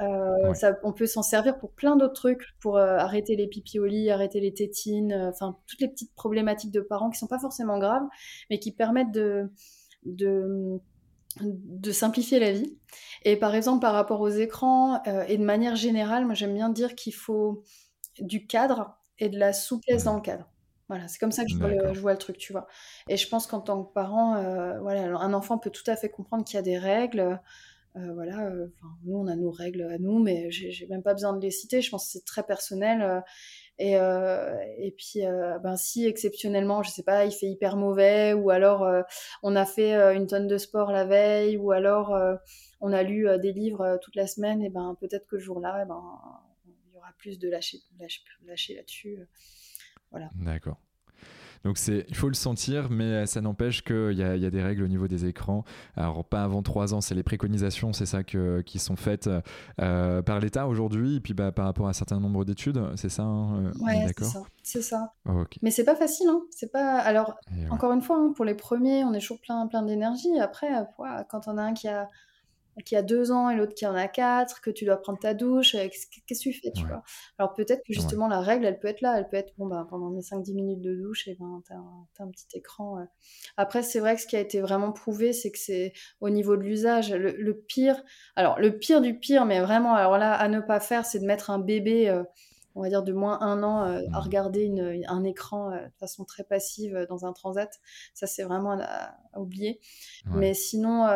Euh, ça, on peut s'en servir pour plein d'autres trucs, pour euh, arrêter les pipi au lit, arrêter les tétines, euh, enfin toutes les petites problématiques de parents qui sont pas forcément graves, mais qui permettent de, de, de simplifier la vie. Et par exemple, par rapport aux écrans et de manière générale, moi j'aime bien dire qu'il faut du cadre et de la souplesse dans le cadre. Voilà, c'est comme ça que je vois, le, truc, tu vois. Et je pense qu'en tant que parent, euh, voilà, un enfant peut tout à fait comprendre qu'il y a des règles. Euh, voilà, euh, nous, on a nos règles à nous, mais j'ai même pas besoin de les citer. Je pense que c'est très personnel. Et, et puis, ben, si exceptionnellement, je sais pas, il fait hyper mauvais, ou alors on a fait une tonne de sport la veille, ou alors on a lu des livres toute la semaine, et ben peut-être que le jour-là, eh ben, il y aura plus de lâcher, lâcher, lâcher là-dessus. Voilà. D'accord. Donc c'est, il faut le sentir, mais ça n'empêche qu'il y, y a, des règles au niveau des écrans. Alors pas avant 3 ans, c'est les préconisations, c'est ça que, qui sont faites euh, par l'État aujourd'hui, et puis bah, par rapport à un certain nombre d'études, c'est ça hein, euh, Ouais, c'est ça. Ça. Mais c'est pas facile, hein. C'est pas. Alors encore une fois, hein, pour les premiers, on est toujours plein, plein d'énergie. Après, quand on a un qui a qui a deux ans et l'autre qui en a quatre, que tu dois prendre ta douche, euh, qu'est-ce que tu fais, tu vois? Alors peut-être que justement la règle, elle peut être là, elle peut être, bon, bah, pendant mes 5-10 minutes de douche, et ben, t'as as un petit écran. Après, c'est vrai que ce qui a été vraiment prouvé, c'est que c'est au niveau de l'usage, le, pire, alors le pire du pire, mais vraiment, alors là, à ne pas faire, c'est de mettre un bébé... Euh, on va dire de moins un an euh, à mmh. regarder un écran euh, de façon très passive euh, dans un transat. Ça, c'est vraiment à, oublier. Mais sinon,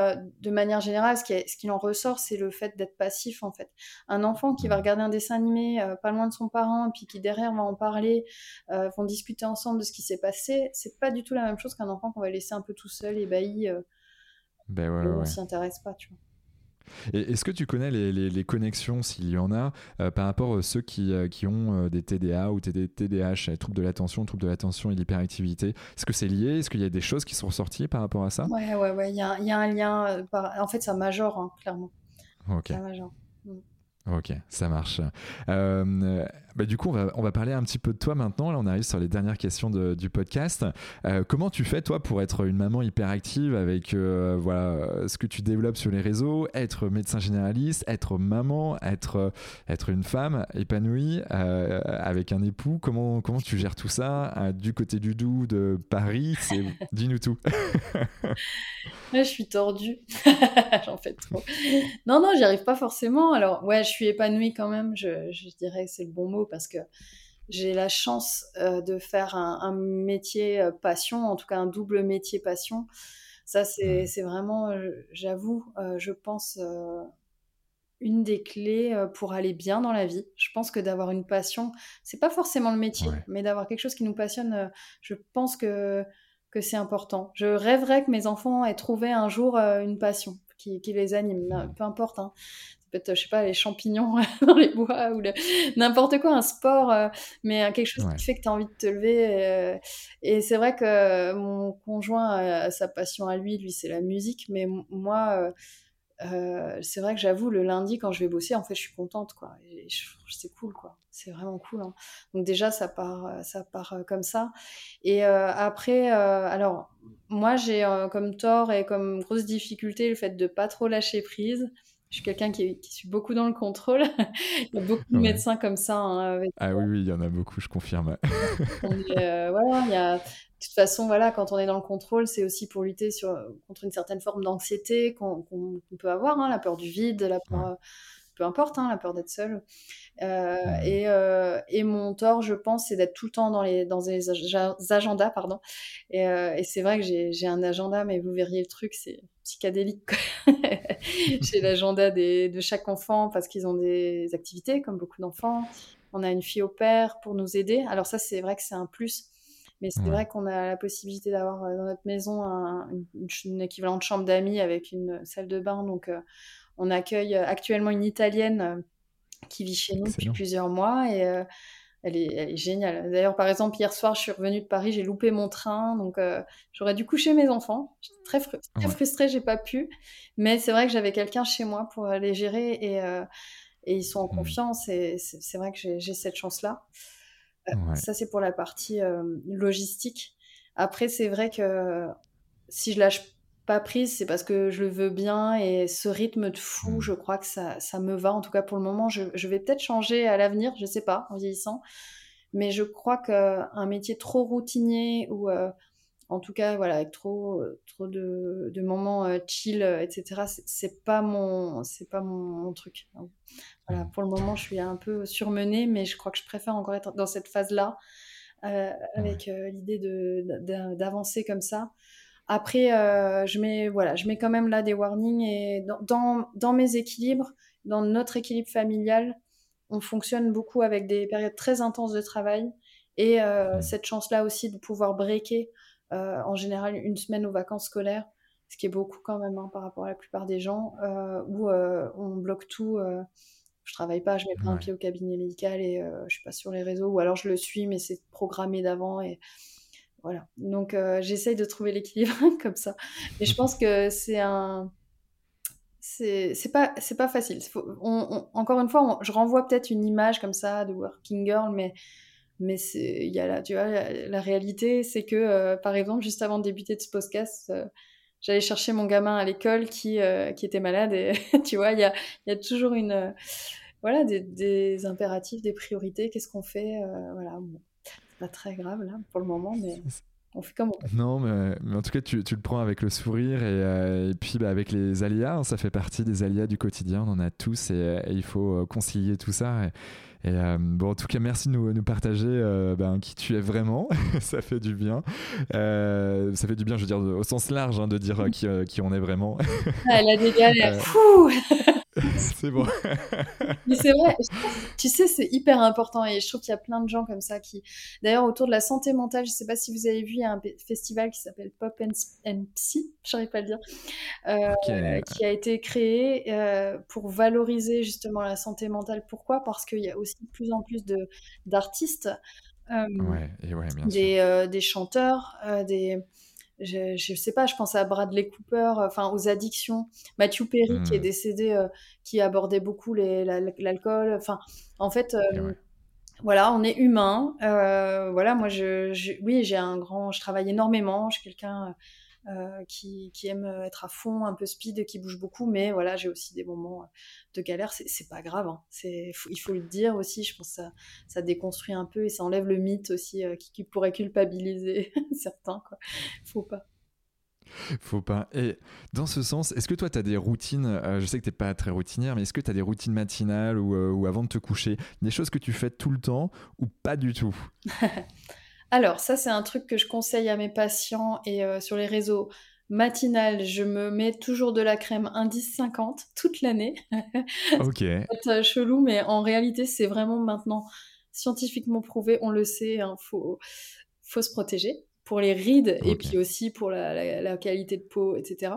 de manière générale, ce qui, ce qui en ressort, c'est le fait d'être passif, en fait. Un enfant qui va regarder un dessin animé pas loin de son parent, et puis qui derrière va en parler, vont discuter ensemble de ce qui s'est passé, c'est pas du tout la même chose qu'un enfant qu'on va laisser un peu tout seul, ébahi. Ben ouais, on s'y intéresse pas, tu vois. Est-ce que tu connais les, connexions, s'il y en a, euh, par rapport à ceux qui, euh, qui ont euh, des TDA ou des TDAH, troubles de l'attention, troubles de l'attention et l'hyperactivité Est-ce que c'est lié? Est-ce qu'il y a des choses qui sont ressorties par rapport à ça? Ouais, ouais, ouais. Il y a, y a, un lien. En fait, ça majore, hein, clairement. Ok. Ça Ok, ça marche. Euh, bah du coup, on va, on va, parler un petit peu de toi maintenant. Là, on arrive sur les dernières questions de, du podcast. Euh, comment tu fais, toi, pour être une maman hyperactive avec euh, voilà, ce que tu développes sur les réseaux, être médecin généraliste, être maman, être, être une femme épanouie avec un époux? Comment, comment tu gères tout ça du côté du Doubs, de Paris? Dis-nous tout. je suis tordue. J'en fais trop. Non, non, j'y arrive pas forcément. Alors, ouais, je suis épanouie quand même. Je, je dirais que c'est le bon mot parce que j'ai la chance euh, de faire un, métier euh, passion, en tout cas un double métier passion. Ça, c'est mmh. vraiment, euh, j'avoue, je pense, une des clés pour aller bien dans la vie. Je pense que d'avoir une passion, c'est pas forcément le métier, mais d'avoir quelque chose qui nous passionne, je pense que que c'est important. Je rêverais que mes enfants aient trouvé un jour euh, une passion qui, les anime, peu importe. Hein. Peut être, je sais pas, les champignons dans les bois ou n'importe quoi, un sport, euh, mais quelque chose qui fait que tu as envie de te lever. Euh, et, c'est vrai que mon conjoint a sa passion à lui, lui c'est la musique, mais moi euh, c'est vrai que j'avoue, le lundi, quand je vais bosser, en fait, je suis contente, quoi. C'est cool, quoi. C'est vraiment cool. Hein. Donc déjà, ça part, euh, ça part euh, comme ça. Et après, alors, moi, j'ai comme tort et comme grosse difficulté le fait de pas trop lâcher prise. Je suis quelqu'un qui, qui, suis beaucoup dans le contrôle. il y a beaucoup de médecins comme ça. Hein, ah oui, oui, il y en a beaucoup, je confirme. voilà, il y a de toute façon, voilà, quand on est dans le contrôle, c'est aussi pour lutter sur, contre une certaine forme d'anxiété qu'on peut avoir, hein, la peur du vide, la peur, peu importe, hein, la peur d'être seul. Euh, et, euh, et, mon tort, je pense, c'est d'être tout le temps dans les, dans les agendas. Pardon. Et, euh, et c'est vrai que j'ai un agenda, mais vous verriez le truc, c'est psychédélique. j'ai l'agenda de chaque enfant parce qu'ils ont des activités, comme beaucoup d'enfants. On a une fille au père pour nous aider. Alors ça, c'est vrai que c'est un plus mais c'est vrai qu'on a la possibilité d'avoir dans notre maison un, une, équivalente chambre d'amis avec une salle de bain. Donc, euh, on accueille euh, actuellement une Italienne qui vit chez nous depuis plusieurs mois et elle, est, elle, est, géniale. D'ailleurs, par exemple, hier soir, je suis revenue de Paris, j'ai loupé mon train, donc j'aurais dû coucher mes enfants. J'étais très, très frustrée, j'ai pas pu. Mais c'est vrai que j'avais quelqu'un chez moi pour les gérer et, et ils sont en mmh. confiance et c'est vrai que j'ai cette chance-là. Ça, c'est pour la partie euh, logistique. Après, c'est vrai que si je lâche pas prise, c'est parce que je le veux bien et ce rythme de fou, mmh. je crois que ça, ça, me va. En tout cas, pour le moment, je, je vais peut-être changer à l'avenir, je sais pas, en vieillissant. Mais je crois qu'un métier trop routinier ou euh, en tout cas, voilà, avec trop, trop de, de moments euh, chill, etc., c'est pas mon, c'est pas mon, truc. voilà, mmh. pour le moment, je suis un peu surmenée, mais je crois que je préfère encore être dans cette phase-là, euh, avec euh, l'idée d'avancer comme ça. Après, je mets, voilà, je mets quand même là des warnings et dans, dans, dans mes équilibres, dans notre équilibre familial, on fonctionne beaucoup avec des périodes très intenses de travail et mmh. cette chance-là aussi de pouvoir breaker en général une semaine aux vacances scolaires, ce qui est beaucoup quand même hein, par rapport à la plupart des gens, où on bloque tout je travaille pas, je mets pas un pied au cabinet médical et euh, je suis pas sur les réseaux, ou alors je le suis, mais c'est programmé d'avant et voilà. Donc euh, j'essaye de trouver l'équilibre comme ça. Mais je pense que c'est un, c'est pas c'est pas facile. encore une fois, je renvoie peut-être une image comme ça de working girl, mais mais y a la tu vois la, réalité, c'est que euh, par exemple juste avant de débuter de ce podcast j'allais chercher mon gamin à l'école qui, qui était malade et tu vois, il y a, y a, toujours une, voilà, des, impératifs, des priorités, qu'est-ce qu'on fait euh, Voilà, pas très grave là pour le moment, mais on fait comme on peut. Non, mais, en tout cas, tu, le prends avec le sourire et, euh, puis bah, avec les aléas, hein, ça fait partie des aléas du quotidien, on en a tous et, il faut euh, concilier tout ça. Et, bon, en tout cas, merci de nous, nous partager ben, qui tu es vraiment. ça fait du bien. ça fait du bien, je veux dire, au sens large, hein, de dire qui, qui, on est vraiment. Elle a des galères. c'est bon. Mais c'est vrai, tu sais, c'est hyper important et je trouve qu'il y a plein de gens comme ça qui. D'ailleurs, autour de la santé mentale, je sais pas si vous avez vu, il y a un festival qui s'appelle Pop and, Psy, j'arrive pas à le dire, euh, qui a été créé euh, pour valoriser justement la santé mentale. Pourquoi? Parce qu'il y a aussi de plus en plus d'artistes. Euh, ouais, ouais, bien des, des chanteurs, des, je, je sais pas, je pense à Bradley Cooper, euh, enfin aux addictions. Matthew Perry qui est mmh. décédé, euh, qui abordait beaucoup l'alcool. Enfin, en fait, euh, voilà, on est humain. voilà, moi, je, oui, j'ai un grand, je travaille énormément. Je suis quelqu'un euh, qui, aime être à fond, un peu speed, qui bouge beaucoup, mais voilà, j'ai aussi des moments de galère. C'est pas grave, hein. il faut le dire aussi. Je pense que ça, ça déconstruit un peu et ça enlève le mythe aussi euh, qui, pourrait culpabiliser certains. Quoi. Faut pas. Faut pas. Et dans ce sens, est-ce que toi, tu as des routines euh, Je sais que tu pas très routinière, mais est-ce que tu as des routines matinales ou, ou, avant de te coucher Des choses que tu fais tout le temps ou pas du tout? Alors, ça, c'est un truc que je conseille à mes patients et euh, sur les réseaux matinales, je me mets toujours de la crème indice 50 toute l'année. ok. c'est chelou, mais en réalité, c'est vraiment maintenant scientifiquement prouvé. On le sait, il hein, faut, faut se protéger pour les rides et puis aussi pour la qualité de peau, etc.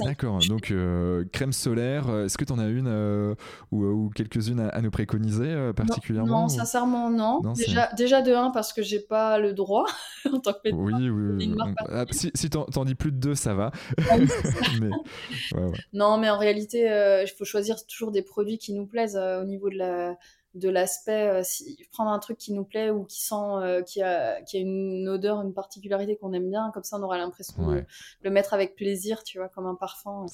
D'accord, donc euh, crème solaire, euh, est-ce que tu en as une euh, ou, quelques-unes à, nous préconiser particulièrement Non, sincèrement non. déjà, déjà de un parce que j'ai pas le droit en tant que médecin. Oui, oui, oui. Ah, si si t'en, dis plus de deux, ça va. Ah non, mais en réalité, il faut choisir toujours des produits qui nous plaisent au niveau de la de l'aspect, euh, si, prendre un truc qui nous plaît ou qui sent, euh, qui, a, qui a une odeur, une particularité qu'on aime bien, comme ça on aura l'impression de le mettre avec plaisir, tu vois, comme un parfum.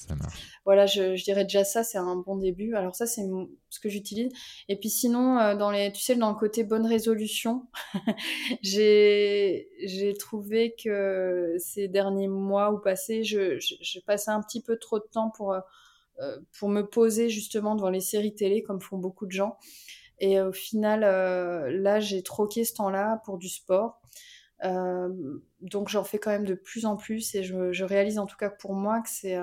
Voilà, je, je, dirais déjà ça, c'est un bon début. Alors ça, c'est ce que j'utilise. Et puis sinon, euh, dans les, tu sais, dans le côté bonne résolution, j'ai, j'ai trouvé que ces derniers mois ou passés, je, je, je, passais un petit peu trop de temps pour, pour me poser justement devant les séries télé, comme font beaucoup de gens. Et au final, euh, là, j'ai troqué ce temps-là pour du sport. Euh, donc j'en fais quand même de plus en plus et je, réalise en tout cas pour moi que c'est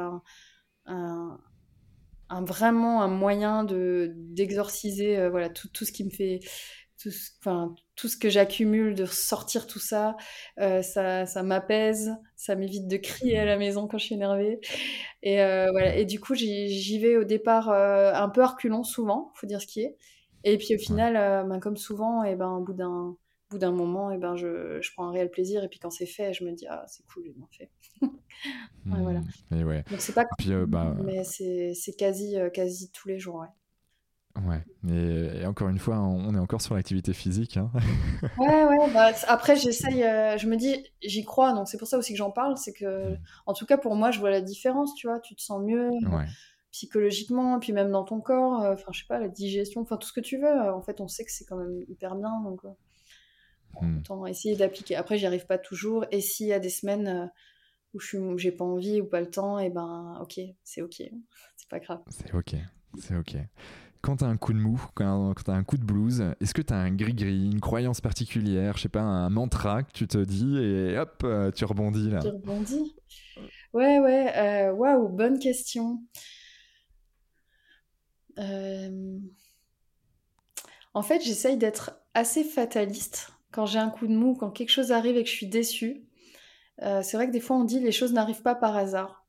vraiment un moyen de d'exorciser euh, voilà tout, ce qui me fait enfin, tout ce que j'accumule, de sortir tout ça, ça, ça m'apaise, ça m'évite de crier à la maison quand je suis énervée. Et, voilà. et du coup, j'y vais au départ un peu reculant souvent, faut dire ce qui est. Et puis au final, euh, ben, comme souvent, et ben, au bout d'un bout d'un moment, et ben, je, je, prends un réel plaisir. Et puis quand c'est fait, je me dis, ah, c'est cool, j'ai bien fait. voilà. Ouais. Donc c'est pas puis, euh, bah... mais c'est quasi, euh, quasi tous les jours. Ouais. Ouais, et, encore une fois, on est encore sur l'activité physique. Hein. ouais, ouais. Bah, après, j'essaye, je me dis, j'y crois, donc c'est pour ça aussi que j'en parle. C'est que, mmh. en tout cas, pour moi, je vois la différence, tu vois. Tu te sens mieux. Ouais psychologiquement, puis même dans ton corps, euh, enfin, je sais pas, la digestion, enfin, tout ce que tu veux. Euh, en fait, on sait que c'est quand même hyper bien, donc euh, hmm. autant essayer d'appliquer. Après, j'y arrive pas toujours, et s'il y a des semaines où je j'ai pas envie ou pas le temps, et ben, ok, c'est ok, c'est pas grave. C'est ok, c'est ok. Quand tu as un coup de mou, quand, tu as un coup de blues, est-ce que tu as un gris-gris, une croyance particulière, je sais pas, un mantra que tu te dis et hop, tu rebondis là? Tu rebondis? Ouais, ouais, waouh, bonne question. Euh, En fait, j'essaye d'être assez fataliste quand j'ai un coup de mou, quand quelque chose arrive et que je suis déçue. Euh, c'est vrai que des fois, on dit les choses n'arrivent pas par hasard.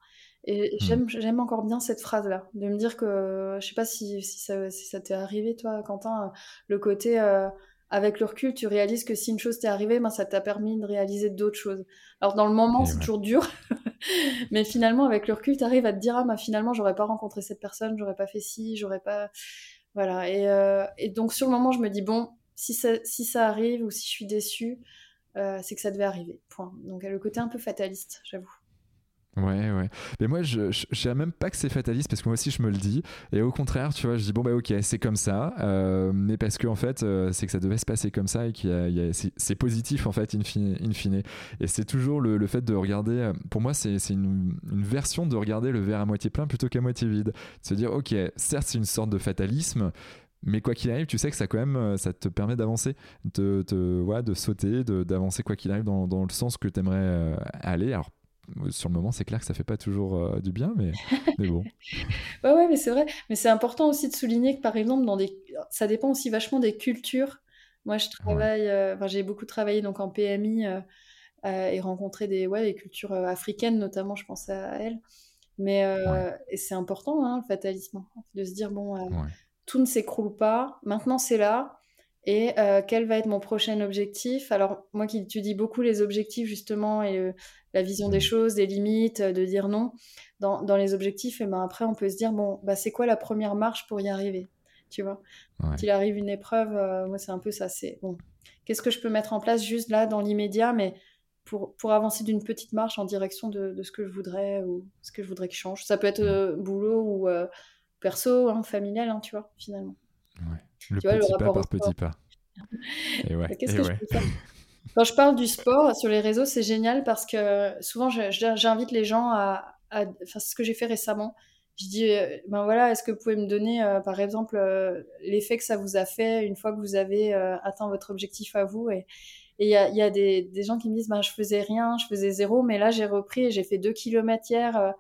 Et hmm. j'aime encore bien cette phrase-là, de me dire que, je sais pas si, si ça, t'est arrivé, toi, Quentin, le côté, euh, avec le recul, tu réalises que si une chose t'est arrivée, ben, ça t'a permis de réaliser d'autres choses. Alors, dans le moment, c'est toujours dur, mais finalement, avec le recul, tu arrives à te dire, ah, ben, finalement, j'aurais pas rencontré cette personne, j'aurais pas fait ci, j'aurais pas. Voilà. Et, euh, et, donc, sur le moment, je me dis, bon, si ça, si ça arrive ou si je suis déçue, euh, c'est que ça devait arriver. Point. Donc, le côté un peu fataliste, j'avoue. Ouais, ouais. Mais moi, je ne même pas que c'est fataliste parce que moi aussi, je me le dis. Et au contraire, tu vois, je dis, bon, bah, ok, c'est comme ça. Euh, mais parce que, en fait, euh, c'est que ça devait se passer comme ça et que c'est positif, en fait, in fine. In fine. Et c'est toujours le, le, fait de regarder. Euh, pour moi, c'est une, une, version de regarder le verre à moitié plein plutôt qu'à moitié vide. De se dire, ok, certes, c'est une sorte de fatalisme. Mais quoi qu'il arrive, tu sais que ça quand même, ça te permet d'avancer, de, de, ouais, de sauter, d'avancer quoi qu'il arrive dans, dans, le sens que tu aimerais aller. Alors sur le moment, c'est clair que ça fait pas toujours euh, du bien, mais, mais bon. ouais, ouais, mais c'est vrai. Mais c'est important aussi de souligner que, par exemple, dans des... ça dépend aussi vachement des cultures. Moi, je travaille, euh, enfin, j'ai beaucoup travaillé donc en PMI euh, et rencontré des, ouais, des cultures africaines, notamment, je pense à elles. Mais et c'est important, hein, le fatalisme, de se dire bon, tout ne s'écroule pas. Maintenant, c'est là et euh, quel va être mon prochain objectif? Alors, moi qui étudie beaucoup les objectifs, justement, et la vision des choses, des limites, euh, de dire non, dans, dans les objectifs, et ben après, on peut se dire, bon, bah, c'est quoi la première marche pour y arriver? Tu vois? Quand il arrive une épreuve, euh, moi, c'est un peu ça. C'est bon, qu'est-ce que je peux mettre en place juste là, dans l'immédiat, mais pour, pour avancer d'une petite marche en direction de, de, ce que je voudrais ou ce que je voudrais qu'il change? Ça peut être mmh. boulot ou perso, hein, familial, hein, tu vois, finalement. Ouais. Le petit pas par petit pas. Qu'est-ce que je peux faire? Quand je parle du sport sur les réseaux, c'est génial parce que souvent j'invite les gens à, Enfin, c'est ce que j'ai fait récemment. Je dis, euh, ben voilà, est-ce que vous pouvez me donner, euh, par exemple, euh, l'effet que ça vous a fait une fois que vous avez atteint votre objectif à vous Et il y a, y a des, des, gens qui me disent, ben je faisais rien, je faisais zéro, mais là j'ai repris et j'ai fait deux kilomètres hier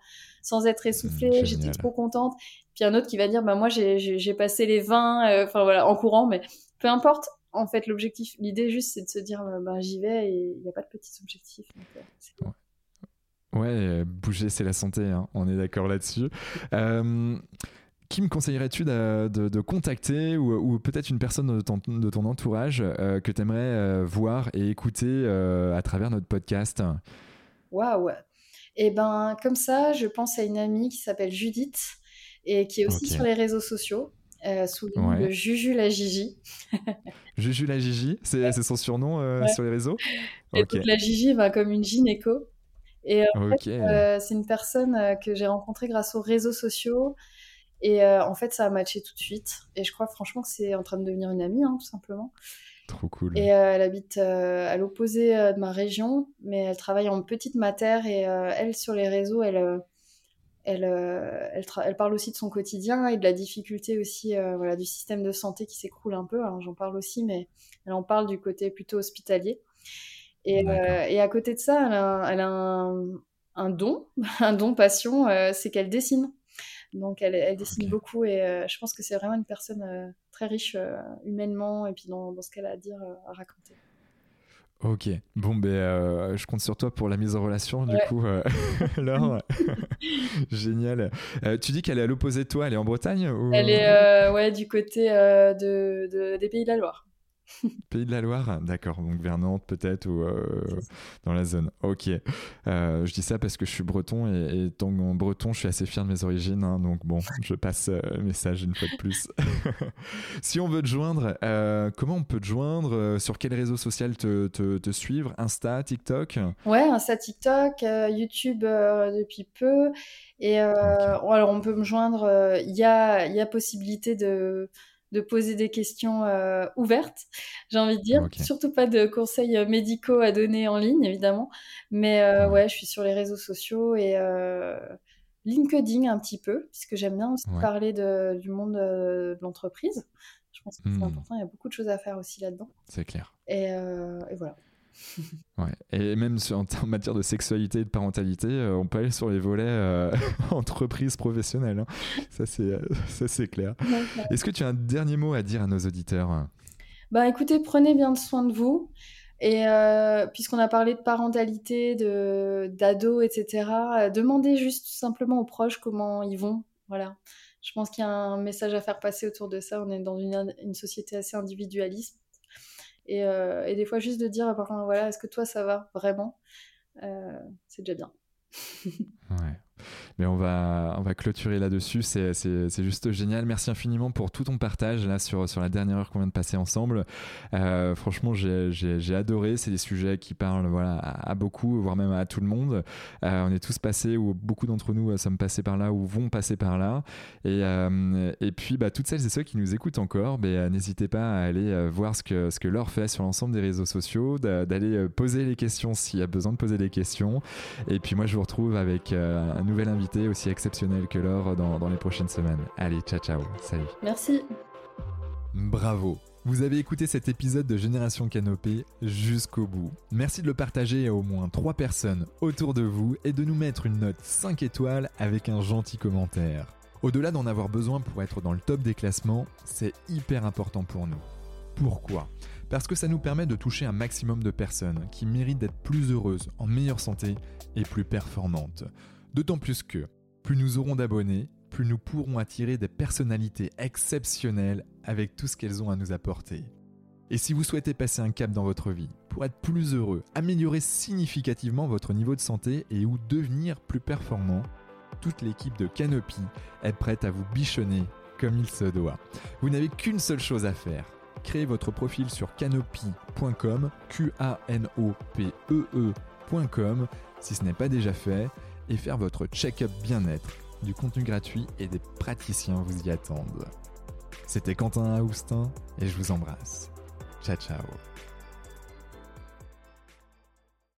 sans être essoufflée, mmh, j'étais trop contente. Puis un autre qui va dire, ben moi j'ai passé les 20, enfin voilà, en courant, mais peu importe, en fait, l'objectif, l'idée juste, c'est de se dire, ben, j'y vais et il n'y a pas de petits objectifs. Euh, ouais. bouger, c'est la santé, hein. on est d'accord là-dessus. qui me conseillerais-tu de, contacter ou, peut-être une personne de ton, entourage que tu aimerais voir et écouter à travers notre podcast? Waouh Et ben, comme ça, je pense à une amie qui s'appelle Judith et qui est aussi sur les réseaux sociaux. Euh, sous le nom de Juju la Gigi. Juju la Gigi, c'est son surnom euh, sur les réseaux? Et donc la Gigi va comme une gynéco. Et euh, fait, c'est une personne que j'ai rencontrée grâce aux réseaux sociaux. Et en fait, ça a matché tout de suite. Et je crois franchement que c'est en train de devenir une amie, hein, tout simplement. Trop cool. Et elle habite à l'opposé de ma région, mais elle travaille en petite matière et elle, sur les réseaux, elle elle, euh, elle, parle aussi de son quotidien et de la difficulté aussi euh, voilà, du système de santé qui s'écroule un peu. J'en parle aussi, mais elle en parle du côté plutôt hospitalier. Et, euh, et à côté de ça, elle a, un, don, un don passion, c'est qu'elle dessine. Donc elle, elle dessine beaucoup et je pense que c'est vraiment une personne très riche humainement et puis dans, dans ce qu'elle a à dire, à raconter. Ok, bon, ben, euh, je compte sur toi pour la mise en relation, du coup, euh, Laure. Génial. Euh, tu dis qu'elle est à l'opposé de toi, elle est en Bretagne Elle est ouais, du côté de, des Pays de la Loire. Pays de la Loire, d'accord, donc vers Nantes peut-être ou euh, dans la zone. Ok, euh, je dis ça parce que je suis breton et, tant en breton, je suis assez fier de mes origines, hein, donc bon, je passe euh, le message une fois de plus. si on veut te joindre, comment on peut te joindre Sur quel réseau social te, te, suivre? Insta, TikTok? Ouais, Insta, TikTok, YouTube depuis peu. Et alors on peut me joindre, il y a, y a possibilité de de poser des questions euh, ouvertes, j'ai envie de dire. Surtout pas de conseils euh, médicaux à donner en ligne, évidemment. Mais euh, ouais. je suis sur les réseaux sociaux et LinkedIn un petit peu, puisque j'aime bien aussi parler du monde de l'entreprise. Je pense que c'est hmm. important, il y a beaucoup de choses à faire aussi là-dedans. C'est clair. Et, voilà. Ouais. Et même en, matière de sexualité et de parentalité, euh, on peut aller sur les volets euh, entreprise professionnelle. Hein. Ça, c'est, euh, clair. Est-ce que tu as un dernier mot à dire à nos auditeurs? Bah, Écoutez, prenez bien soin de vous. Et puisqu'on a parlé de parentalité, de, d'ados, etc., demandez juste simplement aux proches comment ils vont. Voilà. Je pense qu'il y a un message à faire passer autour de ça. On est dans une, une société assez individualiste. Et, euh, et, des fois, juste de dire, voilà, est-ce que toi, ça va vraiment euh, C'est déjà bien. Mais on va, on va clôturer là-dessus. C'est, juste génial. Merci infiniment pour tout ton partage là sur, sur la dernière heure qu'on vient de passer ensemble. Euh, franchement, j'ai, adoré. C'est des sujets qui parlent voilà, à, beaucoup, voire même à tout le monde. Euh, on est tous passés, ou beaucoup d'entre nous euh, sommes passés par là ou vont passer par là. Et, et puis, bah, toutes celles et ceux qui nous écoutent encore, bah, n'hésitez pas à aller voir ce que, ce que Laure fait sur l'ensemble des réseaux sociaux, d'aller poser les questions s'il y a besoin de poser des questions. Et puis, moi, je vous retrouve avec un nouvel invité aussi exceptionnel que l'or dans, dans les prochaines semaines. Allez, ciao ciao, salut. Merci. Bravo. Vous avez écouté cet épisode de Génération Canopée jusqu'au bout. Merci de le partager à au moins 3 personnes autour de vous et de nous mettre une note 5 étoiles avec un gentil commentaire. Au-delà d'en avoir besoin pour être dans le top des classements, c'est hyper important pour nous. Pourquoi? Parce que ça nous permet de toucher un maximum de personnes qui méritent d'être plus heureuses, en meilleure santé et plus performantes. D'autant plus que, plus nous aurons d'abonnés, plus nous pourrons attirer des personnalités exceptionnelles avec tout ce qu'elles ont à nous apporter. Et si vous souhaitez passer un cap dans votre vie, pour être plus heureux, améliorer significativement votre niveau de santé et ou devenir plus performant, toute l'équipe de Canopy est prête à vous bichonner comme il se doit. Vous n'avez qu'une seule chose à faire. Créez votre profil sur canopy.com, Q A N O P E E.com si ce n'est pas déjà fait et faire votre check-up bien-être. Du contenu gratuit et des praticiens vous y attendent. C'était Quentin Aoustin et je vous embrasse. Ciao ciao